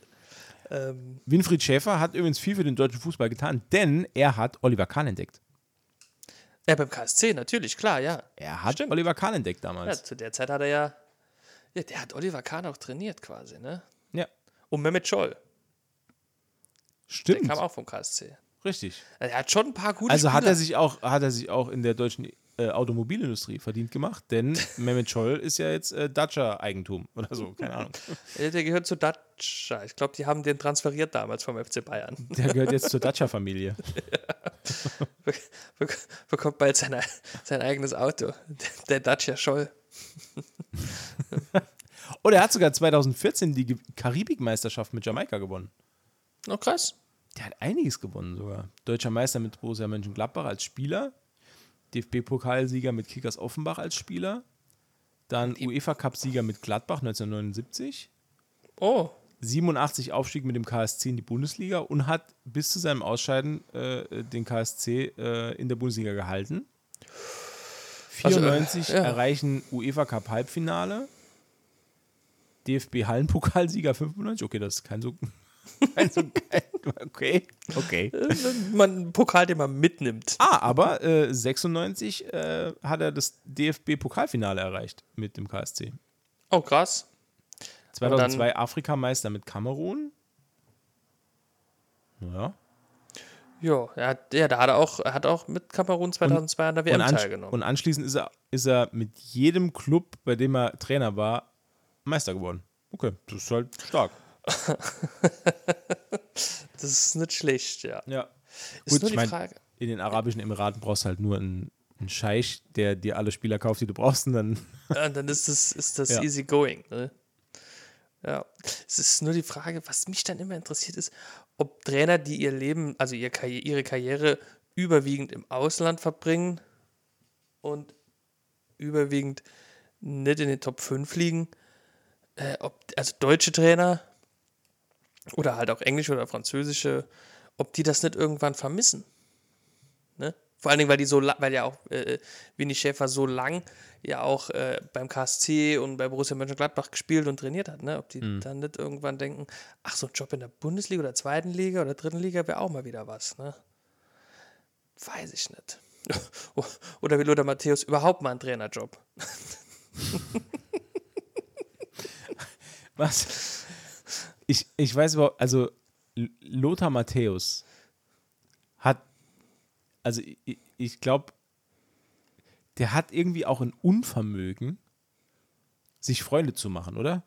B: Ähm,
A: Winfried Schäfer hat übrigens viel für den deutschen Fußball getan, denn er hat Oliver Kahn entdeckt.
B: Ja, beim KSC, natürlich, klar, ja.
A: Er hat
B: Stimmt.
A: Oliver Kahn entdeckt
B: ja.
A: damals.
B: Zu der Zeit hat er ja, ja, der hat Oliver Kahn auch trainiert quasi, ne?
A: Ja,
B: Und Mehmet Scholl, der
A: stimmt.
B: kam auch vom KSC.
A: Richtig.
B: Er hat schon ein paar gute
A: Also hat
B: Spieler.
A: er sich auch, hat er sich auch in der deutschen äh, Automobilindustrie verdient gemacht, denn [LAUGHS] Mehmet Scholl ist ja jetzt äh, Dacia-Eigentum oder so, keine Ahnung.
B: Der gehört zu Dacia. Ich glaube, die haben den transferiert damals vom FC Bayern.
A: Der gehört jetzt [LAUGHS] zur Dacia-Familie.
B: Bek- [LAUGHS] Bekommt bald sein, sein eigenes Auto. Der Dacia Scholl. [LAUGHS]
A: Und er hat sogar 2014 die Karibikmeisterschaft mit Jamaika gewonnen.
B: Oh, krass.
A: Der hat einiges gewonnen sogar. Deutscher Meister mit Borussia Mönchengladbach als Spieler, DFB-Pokalsieger mit Kickers Offenbach als Spieler, dann UEFA-Cup-Sieger mit Gladbach 1979,
B: Oh,
A: 87 Aufstieg mit dem KSC in die Bundesliga und hat bis zu seinem Ausscheiden äh, den KSC äh, in der Bundesliga gehalten.
B: Also, äh,
A: 94
B: ja.
A: erreichen UEFA Cup Halbfinale. DFB Hallenpokalsieger 95, okay, das ist kein so. [LAUGHS] Okay, okay.
B: Man einen Pokal, den man mitnimmt.
A: Ah, aber äh, 96 äh, hat er das DFB-Pokalfinale erreicht mit dem KSC.
B: Oh, krass.
A: 2002 Afrikameister mit Kamerun. Ja.
B: Ja, er hat, ja, da hat er auch, hat auch mit Kamerun 2002 an der WM
A: Und,
B: teilgenommen.
A: und anschließend ist er, ist er mit jedem Club, bei dem er Trainer war, Meister geworden. Okay, das ist halt stark. [LAUGHS]
B: das ist nicht schlecht, ja.
A: Ja.
B: Ist
A: Gut,
B: nur
A: ich
B: die
A: mein,
B: Frage.
A: in den Arabischen Emiraten brauchst du halt nur einen, einen Scheich, der dir alle Spieler kauft, die du brauchst, und dann.
B: Ja, dann ist das, ist das [LAUGHS]
A: Ja.
B: easy going. Ne? Ja. Es ist nur die Frage, was mich dann immer interessiert ist, ob Trainer, die ihr Leben, also ihr Karri ihre Karriere überwiegend im Ausland verbringen und überwiegend nicht in den Top 5 liegen, äh, ob, also deutsche Trainer oder halt auch englische oder französische, ob die das nicht irgendwann vermissen. Ne? Vor allen Dingen, weil die so, weil ja auch äh, Winnie Schäfer so lang ja auch äh, beim KSC und bei Borussia Mönchengladbach gespielt und trainiert hat, ne? Ob die dann nicht irgendwann denken, ach, so ein Job in der Bundesliga oder zweiten Liga oder dritten Liga wäre auch mal wieder was, ne? Weiß ich nicht. [LAUGHS] Oder will Lothar Matthäus überhaupt mal einen Trainerjob? [LAUGHS]
A: Was? Ich, ich weiß überhaupt, also Lothar Matthäus also ich, ich glaube, der hat irgendwie auch ein Unvermögen, sich Freunde zu machen, oder?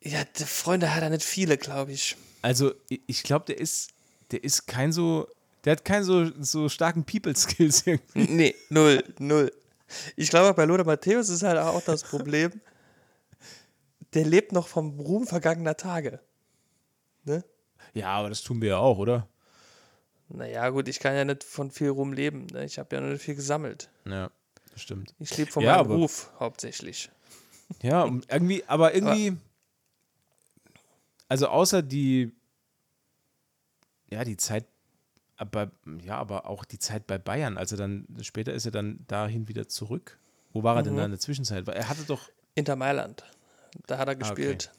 B: Ja, Freunde hat er nicht viele, glaube ich.
A: Also ich, ich glaube, der ist, der ist kein so, der hat keinen so, so starken People-Skills irgendwie.
B: Nee, null, null. Ich glaube, bei Lothar Matthäus ist halt auch das Problem, der lebt noch vom Ruhm vergangener Tage. Ne?
A: Ja, aber das tun wir ja auch, oder?
B: Naja, gut, ich kann ja nicht von viel Ruhm leben. Ne? Ich habe ja noch nicht viel gesammelt.
A: Ja, das stimmt.
B: Ich lebe von
A: Ja,
B: meinem
A: aber-
B: Ruf hauptsächlich.
A: Ja, irgendwie, aber irgendwie, also außer die, ja, die Zeit, aber, ja, aber auch die Zeit bei Bayern, also dann, später ist er dann dahin wieder zurück. Wo war er denn da in der Zwischenzeit? Er hatte doch,
B: Inter Mailand. Da hat er
A: Ah, okay.
B: gespielt.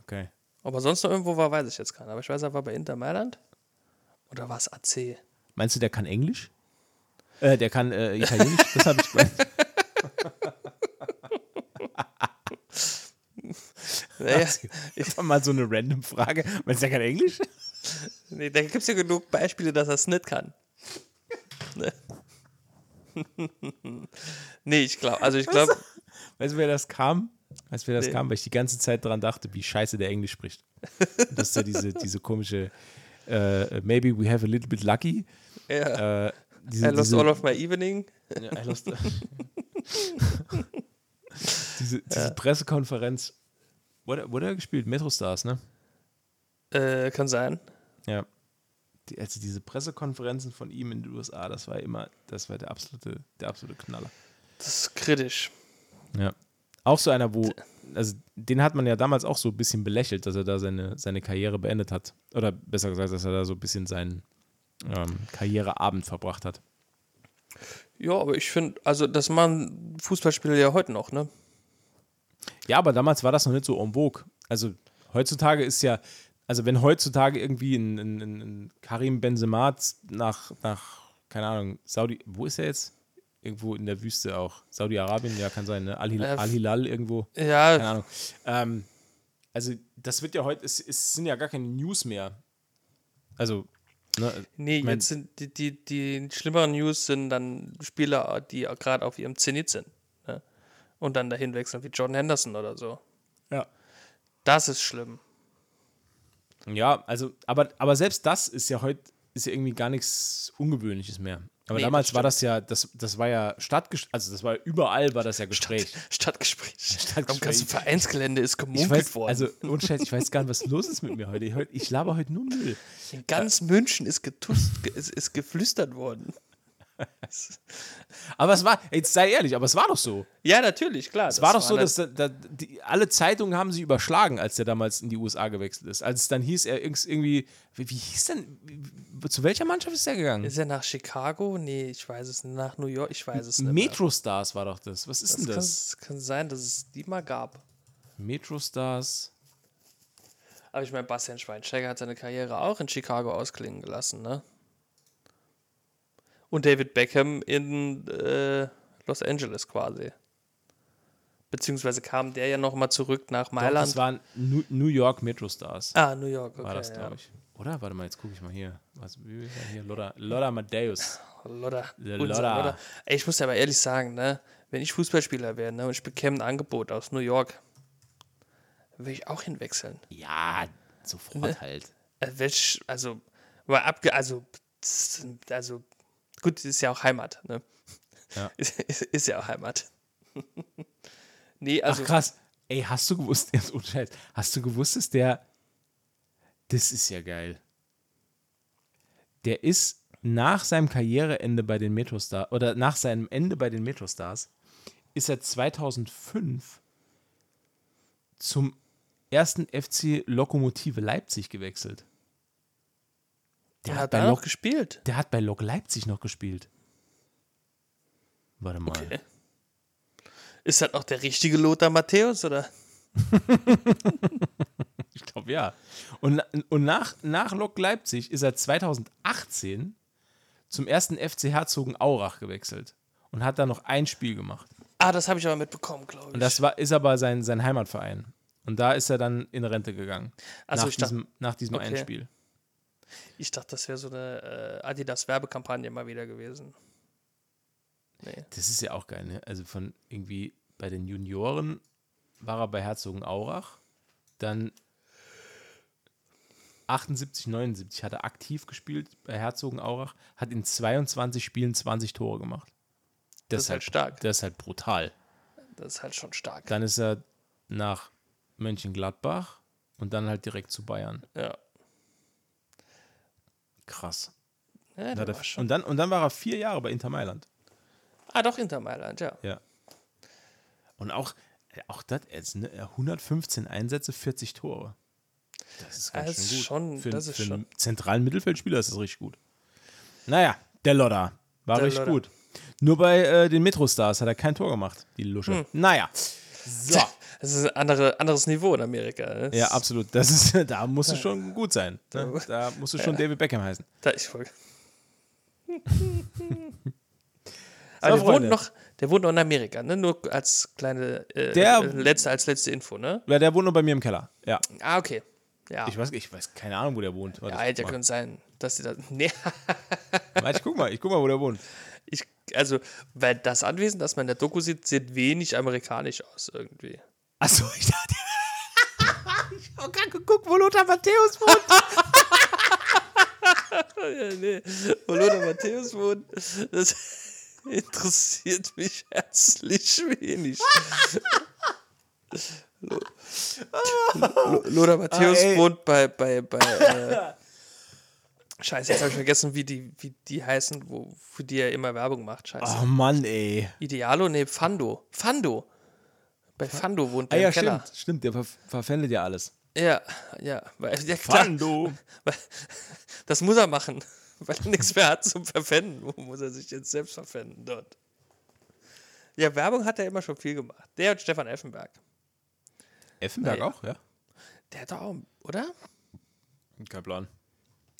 A: okay,
B: Ob er sonst noch irgendwo war, weiß ich jetzt gar nicht. Aber ich weiß, er war bei Inter Mailand. Oder war es AC?
A: meinst du, der kann Englisch? Äh, der kann äh, Italienisch? das habe ich gemeint. [LAUGHS]
B: Naja,
A: Einfach mal so eine random Frage. Meinst du, der kann Englisch?
B: nee, da gibt es ja genug Beispiele, dass er es nicht kann. Ne? [LAUGHS] nee, ich glaube, also ich glaube, [LAUGHS]
A: Weißt du, wer das kam? Weißt du, wer das
B: Nee.
A: kam? Weil ich die ganze Zeit daran dachte, wie scheiße der Englisch spricht. Und das ist ja diese, diese komische äh, Maybe we have a little bit lucky.
B: ja,
A: Äh, diese,
B: I lost
A: diese,
B: all of my evening.
A: Ja, I lost- [LAUGHS] diese, diese Pressekonferenz. Wurde, wurde er gespielt? Metro Stars, ne?
B: Äh, kann sein.
A: Ja. Die, also diese Pressekonferenzen von ihm in den USA, das war immer, das war der absolute, der absolute Knaller.
B: Das ist kritisch.
A: Ja. Auch so einer, wo, also den hat man ja damals auch so ein bisschen belächelt, dass er da seine, seine Karriere beendet hat. Oder besser gesagt, dass er da so ein bisschen seinen ähm, Karriereabend verbracht hat.
B: Ja, aber ich finde, also das machen Fußballspieler ja heute noch, ne?
A: Ja, aber damals war das noch nicht so en vogue. Also heutzutage ist ja, also wenn heutzutage irgendwie ein, ein, ein- Karim Benzema nach, nach, keine Ahnung, Saudi, wo ist er jetzt? Irgendwo in der Wüste auch. Saudi-Arabien, ja, kann sein, ne? Al-Hil-
B: Äh,
A: Al-Hilal irgendwo.
B: Ja,
A: keine Ahnung. Ähm, also, das wird ja heute, es, es sind ja gar keine News mehr. Also, ne,
B: nee,
A: ich mein-
B: jetzt sind die, die, die schlimmeren News sind dann Spieler, die gerade auf ihrem Zenit sind. Ne? Und dann dahin wechseln, wie Jordan Henderson oder so.
A: ja.
B: Das ist schlimm.
A: Ja, also, aber, aber selbst das ist ja heute, ist ja irgendwie gar nichts Ungewöhnliches mehr. Aber
B: Nee,
A: damals
B: das
A: war das ja, das, das war ja Stadtgespräch, also das war überall war das ja Gespräch.
B: Stadtgespräch. [LAUGHS]
A: Stadtgespräch.
B: Am ganzen Vereinsgelände ist gemunkelt
A: weiß,
B: worden.
A: also, ohne Scheiß, ich weiß gar nicht, was los ist mit mir heute. Ich, ich laber heute nur Müll.
B: In ganz München ist, getust, ge- ist, ist geflüstert worden. [LAUGHS]
A: Aber es war, jetzt sei ehrlich, aber es war doch so.
B: Ja, natürlich, klar.
A: Es war doch so, dass da, da, die, alle Zeitungen haben sie überschlagen, als der damals in die USA gewechselt ist. Als es dann hieß, er irgendwie, wie, wie hieß denn, wie, zu welcher Mannschaft ist er gegangen?
B: Ist er nach Chicago? Nee, ich weiß es nicht. Nach New York? Ich weiß es nicht.
A: Metro Stars war doch das. Was ist
B: Das
A: denn
B: kann,
A: das?
B: das kann sein, dass es die mal gab.
A: Metro Stars.
B: Aber ich meine, Bastian Schweinsteiger hat seine Karriere auch in Chicago ausklingen gelassen, ne? Und David Beckham in äh, Los Angeles quasi. Beziehungsweise kam der ja nochmal zurück nach
A: Doch,
B: Mailand.
A: das waren New, York Metro Stars.
B: ah, New York, okay.
A: war das, glaube ich. Oder? Warte mal, jetzt gucke ich mal hier. Was, wie ist er hier? Loda, Loda Matthäus.
B: Unser
A: Lodder.
B: Lodder. Ey, ich muss ja aber ehrlich sagen, ne, wenn ich Fußballspieler wäre ne, und ich bekäme ein Angebot aus New York, würde ich auch hinwechseln.
A: Ja, sofort halt.
B: Äh, welch, also, mal abge also, also, gut, ist ja auch Heimat, ne?
A: Ja. [LAUGHS]
B: Ist, ist, ist ja auch Heimat. [LAUGHS] nee, also,
A: Ach krass. Ey, hast du gewusst, [LAUGHS] jetzt ohne Scheiß, hast du gewusst, dass der, das ist ja geil. Der ist nach seinem Karriereende bei den Metrostars, oder nach seinem Ende bei den Metrostars, ist er 2005 zum ersten FC Lokomotive Leipzig gewechselt. Der hat,
B: hat
A: bei
B: noch
A: Lok,
B: gespielt.
A: der hat bei Lok Leipzig noch gespielt. Warte mal.
B: Okay. Ist das auch der richtige Lothar Matthäus, oder? [LAUGHS]
A: Ich glaube ja. Und, und nach, nach Lok Leipzig ist er 2018 zum ersten FC Herzogenaurach gewechselt und hat da noch ein Spiel gemacht.
B: Ah, das habe ich aber mitbekommen, glaube ich.
A: Und das war, ist aber sein, sein Heimatverein. Und da ist er dann in Rente gegangen.
B: Also
A: nach, diesem, nach diesem
B: okay.
A: einen Spiel.
B: Ich dachte, das wäre so eine äh, Adidas-Werbekampagne mal wieder gewesen. Nee.
A: Das ist ja auch geil, ne? Also von irgendwie bei den Junioren war er bei Herzogenaurach. Dann 78, 79 hat er aktiv gespielt bei Herzogenaurach, hat in 22 Spielen 20 Tore gemacht.
B: Das ist halt stark.
A: Das ist halt brutal.
B: Das ist halt schon stark.
A: Dann ist er nach Mönchengladbach und dann halt direkt zu Bayern.
B: Ja.
A: Krass.
B: ja der
A: er-
B: schon.
A: Und dann, und dann war er vier Jahre bei Inter Mailand.
B: Ah, doch, Inter Mailand, ja.
A: Ja. Und auch, auch das jetzt, ne? 115 Einsätze, 40 Tore. Das ist ganz
B: Das ist
A: schön gut.
B: schon-
A: für,
B: das ist
A: für
B: schon-
A: einen zentralen Mittelfeldspieler ist das richtig gut. Naja, der Lodder war
B: Der
A: richtig
B: Lodder.
A: gut. Nur bei äh, den Metro-Stars hat er kein Tor gemacht, die Lusche.
B: Hm.
A: Naja. So. [LAUGHS]
B: Das ist ein andere, anderes Niveau in Amerika. ne? Das
A: Ja,
B: ist-
A: absolut. Das ist, [LAUGHS] da musst du schon gut sein. [LAUGHS] Ne? Da musst du schon David Beckham heißen.
B: Da, ich folge. Aber der
A: Freunde.
B: wohnt, noch, der wohnt noch in Amerika, ne? Nur als kleine, äh,
A: Der-
B: äh, letzte, als letzte Info, ne?
A: Ja, der wohnt nur bei mir im Keller. Ja.
B: Ah, okay. Ja,
A: Ich weiß, ich weiß keine Ahnung, wo der wohnt. Warte,
B: ja hätte ja können sein, dass sie da. Nee.
A: Warte, ich guck mal, ich guck mal, wo der wohnt.
B: Ich, also, weil das Anwesen, das man in der Doku sieht, sieht wenig amerikanisch aus irgendwie.
A: Achso, ich dachte. [LAUGHS] ich hab gerade geguckt, wo Lothar Matthäus wohnt. [LAUGHS]
B: Ja, nee, wo Lothar Matthäus wohnt, das [LAUGHS] interessiert mich herzlich wenig. Lo- Lo- Lothar Matthäus
A: Ah,
B: wohnt bei, bei, bei äh, Scheiße, jetzt habe ich vergessen, wie die, wie die heißen, wo, für die er immer Werbung macht. Scheiße.
A: Oh Mann, ey.
B: Idealo? Nee, Fando. Fando. Bei Fando wohnt
A: Ah
B: der
A: ja,
B: im Keller.
A: stimmt, stimmt, der ver verpfändet ja alles.
B: Ja, ja. Weil, ja klar,
A: Fando.
B: weil- das muss er machen. [LAUGHS] Weil er nichts mehr hat zum Verpfänden, muss er sich jetzt selbst verpfänden dort. Ja, Werbung hat er immer schon viel gemacht. Der und Stefan Effenberg.
A: Effenberg
B: Naja.
A: auch, ja?
B: Der hat auch, oder?
A: Kein Plan.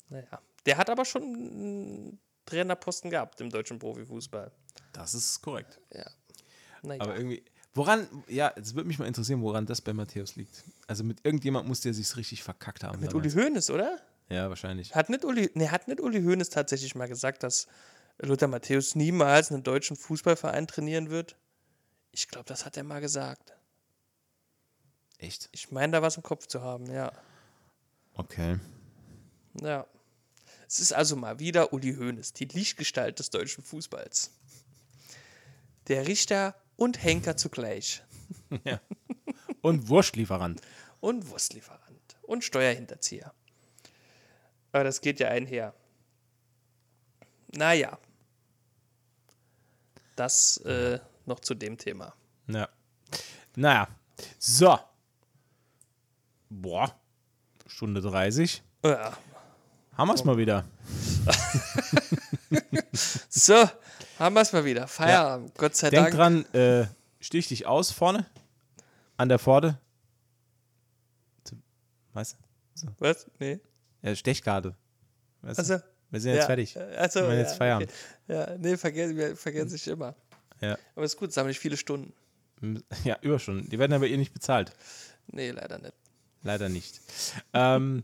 B: Naja. Der hat aber schon einen Trainerposten gehabt im deutschen Profifußball.
A: Das ist korrekt.
B: Ja. Naja.
A: Aber irgendwie, woran, ja, es würde mich mal interessieren, woran das bei Matthäus liegt. Also mit irgendjemand muss der sich richtig verkackt haben.
B: Mit
A: damals.
B: Uli Hoeneß, oder?
A: Ja, wahrscheinlich.
B: Hat nicht Uli, nee, hat nicht Uli Hoeneß tatsächlich mal gesagt, dass Lothar Matthäus niemals einen deutschen Fußballverein trainieren wird? Ich glaube, das hat er mal gesagt.
A: Echt?
B: Ich meine, da was im Kopf zu haben, ja.
A: Okay.
B: Ja. Es ist also mal wieder Uli Hoeneß, die Lichtgestalt des deutschen Fußballs. Der Richter und Henker zugleich. [LAUGHS]
A: Und Wurstlieferant.
B: Und Wurstlieferant. Und Steuerhinterzieher. Aber das geht ja einher. Naja. Das äh, noch zu dem Thema.
A: Ja. Naja. So. Boah. Stunde 30.
B: Ja.
A: Haben wir es mal wieder. [LAUGHS]
B: So, haben wir es mal wieder. Feierabend. Gott sei
A: Denk
B: Dank.
A: dran, äh, stich dich aus vorne. An der Pforte. Weißt du?
B: Was? Nee.
A: Ja, Stechkarte. Weißt?
B: Also,
A: Wir sind jetzt
B: ja.
A: fertig.
B: Also,
A: Wir
B: ja,
A: jetzt Feierabend.
B: Okay. Ja, nee, vergessen, wir vergessen sich immer.
A: Ja.
B: Aber ist gut, sammle ich viele Stunden.
A: ja, Überstunden. Die werden aber eh nicht bezahlt.
B: Nee, leider nicht.
A: Leider nicht. ähm,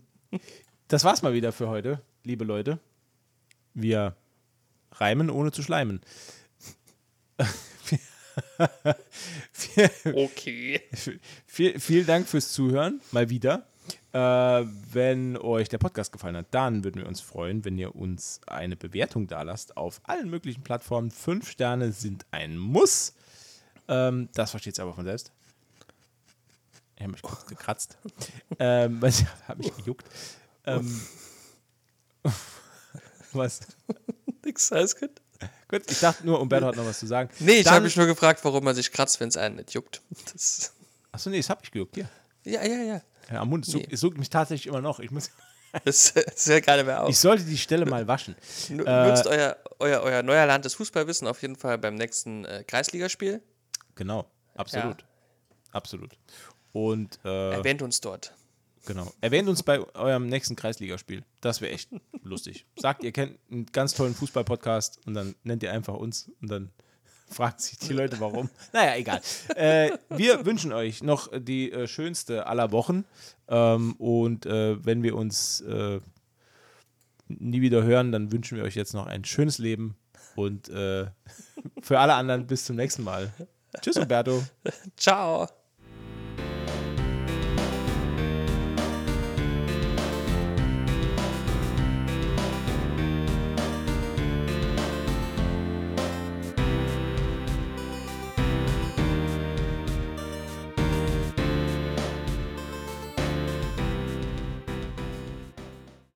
A: das war's mal wieder für heute, liebe Leute. Wir reimen ohne zu schleimen. [LAUGHS]
B: Okay.
A: Viel, vielen Dank fürs Zuhören, mal wieder. Äh, wenn euch der Podcast gefallen hat, dann würden wir uns freuen, wenn ihr uns eine Bewertung da lasst auf allen möglichen Plattformen. Fünf Sterne sind ein Muss. Ähm, das versteht ihr aber von selbst. Ich habe mich kurz gekratzt. [LAUGHS] ähm, [LAUGHS] was habe mich gejuckt. Ähm, [LAUGHS] was? [LAUGHS]
B: Nix, alles gut.
A: Gut, ich dachte nur, Umberto hat noch was zu sagen.
B: Nee, ich habe mich nur gefragt, warum man sich kratzt, wenn es einen nicht juckt. Das,
A: Achso, nee, das habe ich gejuckt. Hier.
B: ja, ja, ja.
A: Ja, am Mund. Es
B: Nee.
A: juckt mich tatsächlich immer noch. Ich, muss, [LAUGHS]
B: Das, das hört gerade mehr auf.
A: ich sollte die Stelle mal waschen.
B: Nu-
A: äh,
B: Nutzt euer, euer, euer neuer Land des Fußballwissen auf jeden Fall beim nächsten äh, Kreisligaspiel.
A: Genau, absolut. Absolut. Und äh,
B: Erwähnt uns dort.
A: Genau. Erwähnt uns bei eurem nächsten Kreisligaspiel. Das wäre echt [LAUGHS] lustig. Sagt, ihr kennt einen ganz tollen Fußball-Podcast und dann nennt ihr einfach uns und dann [LAUGHS] fragen sich die Leute warum. Naja, egal. Äh, wir wünschen euch noch die äh, schönste aller Wochen. Ähm, und äh, wenn wir uns äh, nie wieder hören, dann wünschen wir euch jetzt noch ein schönes Leben. Und äh, [LAUGHS] für alle anderen bis zum nächsten Mal. Tschüss, Umberto.
B: Ciao.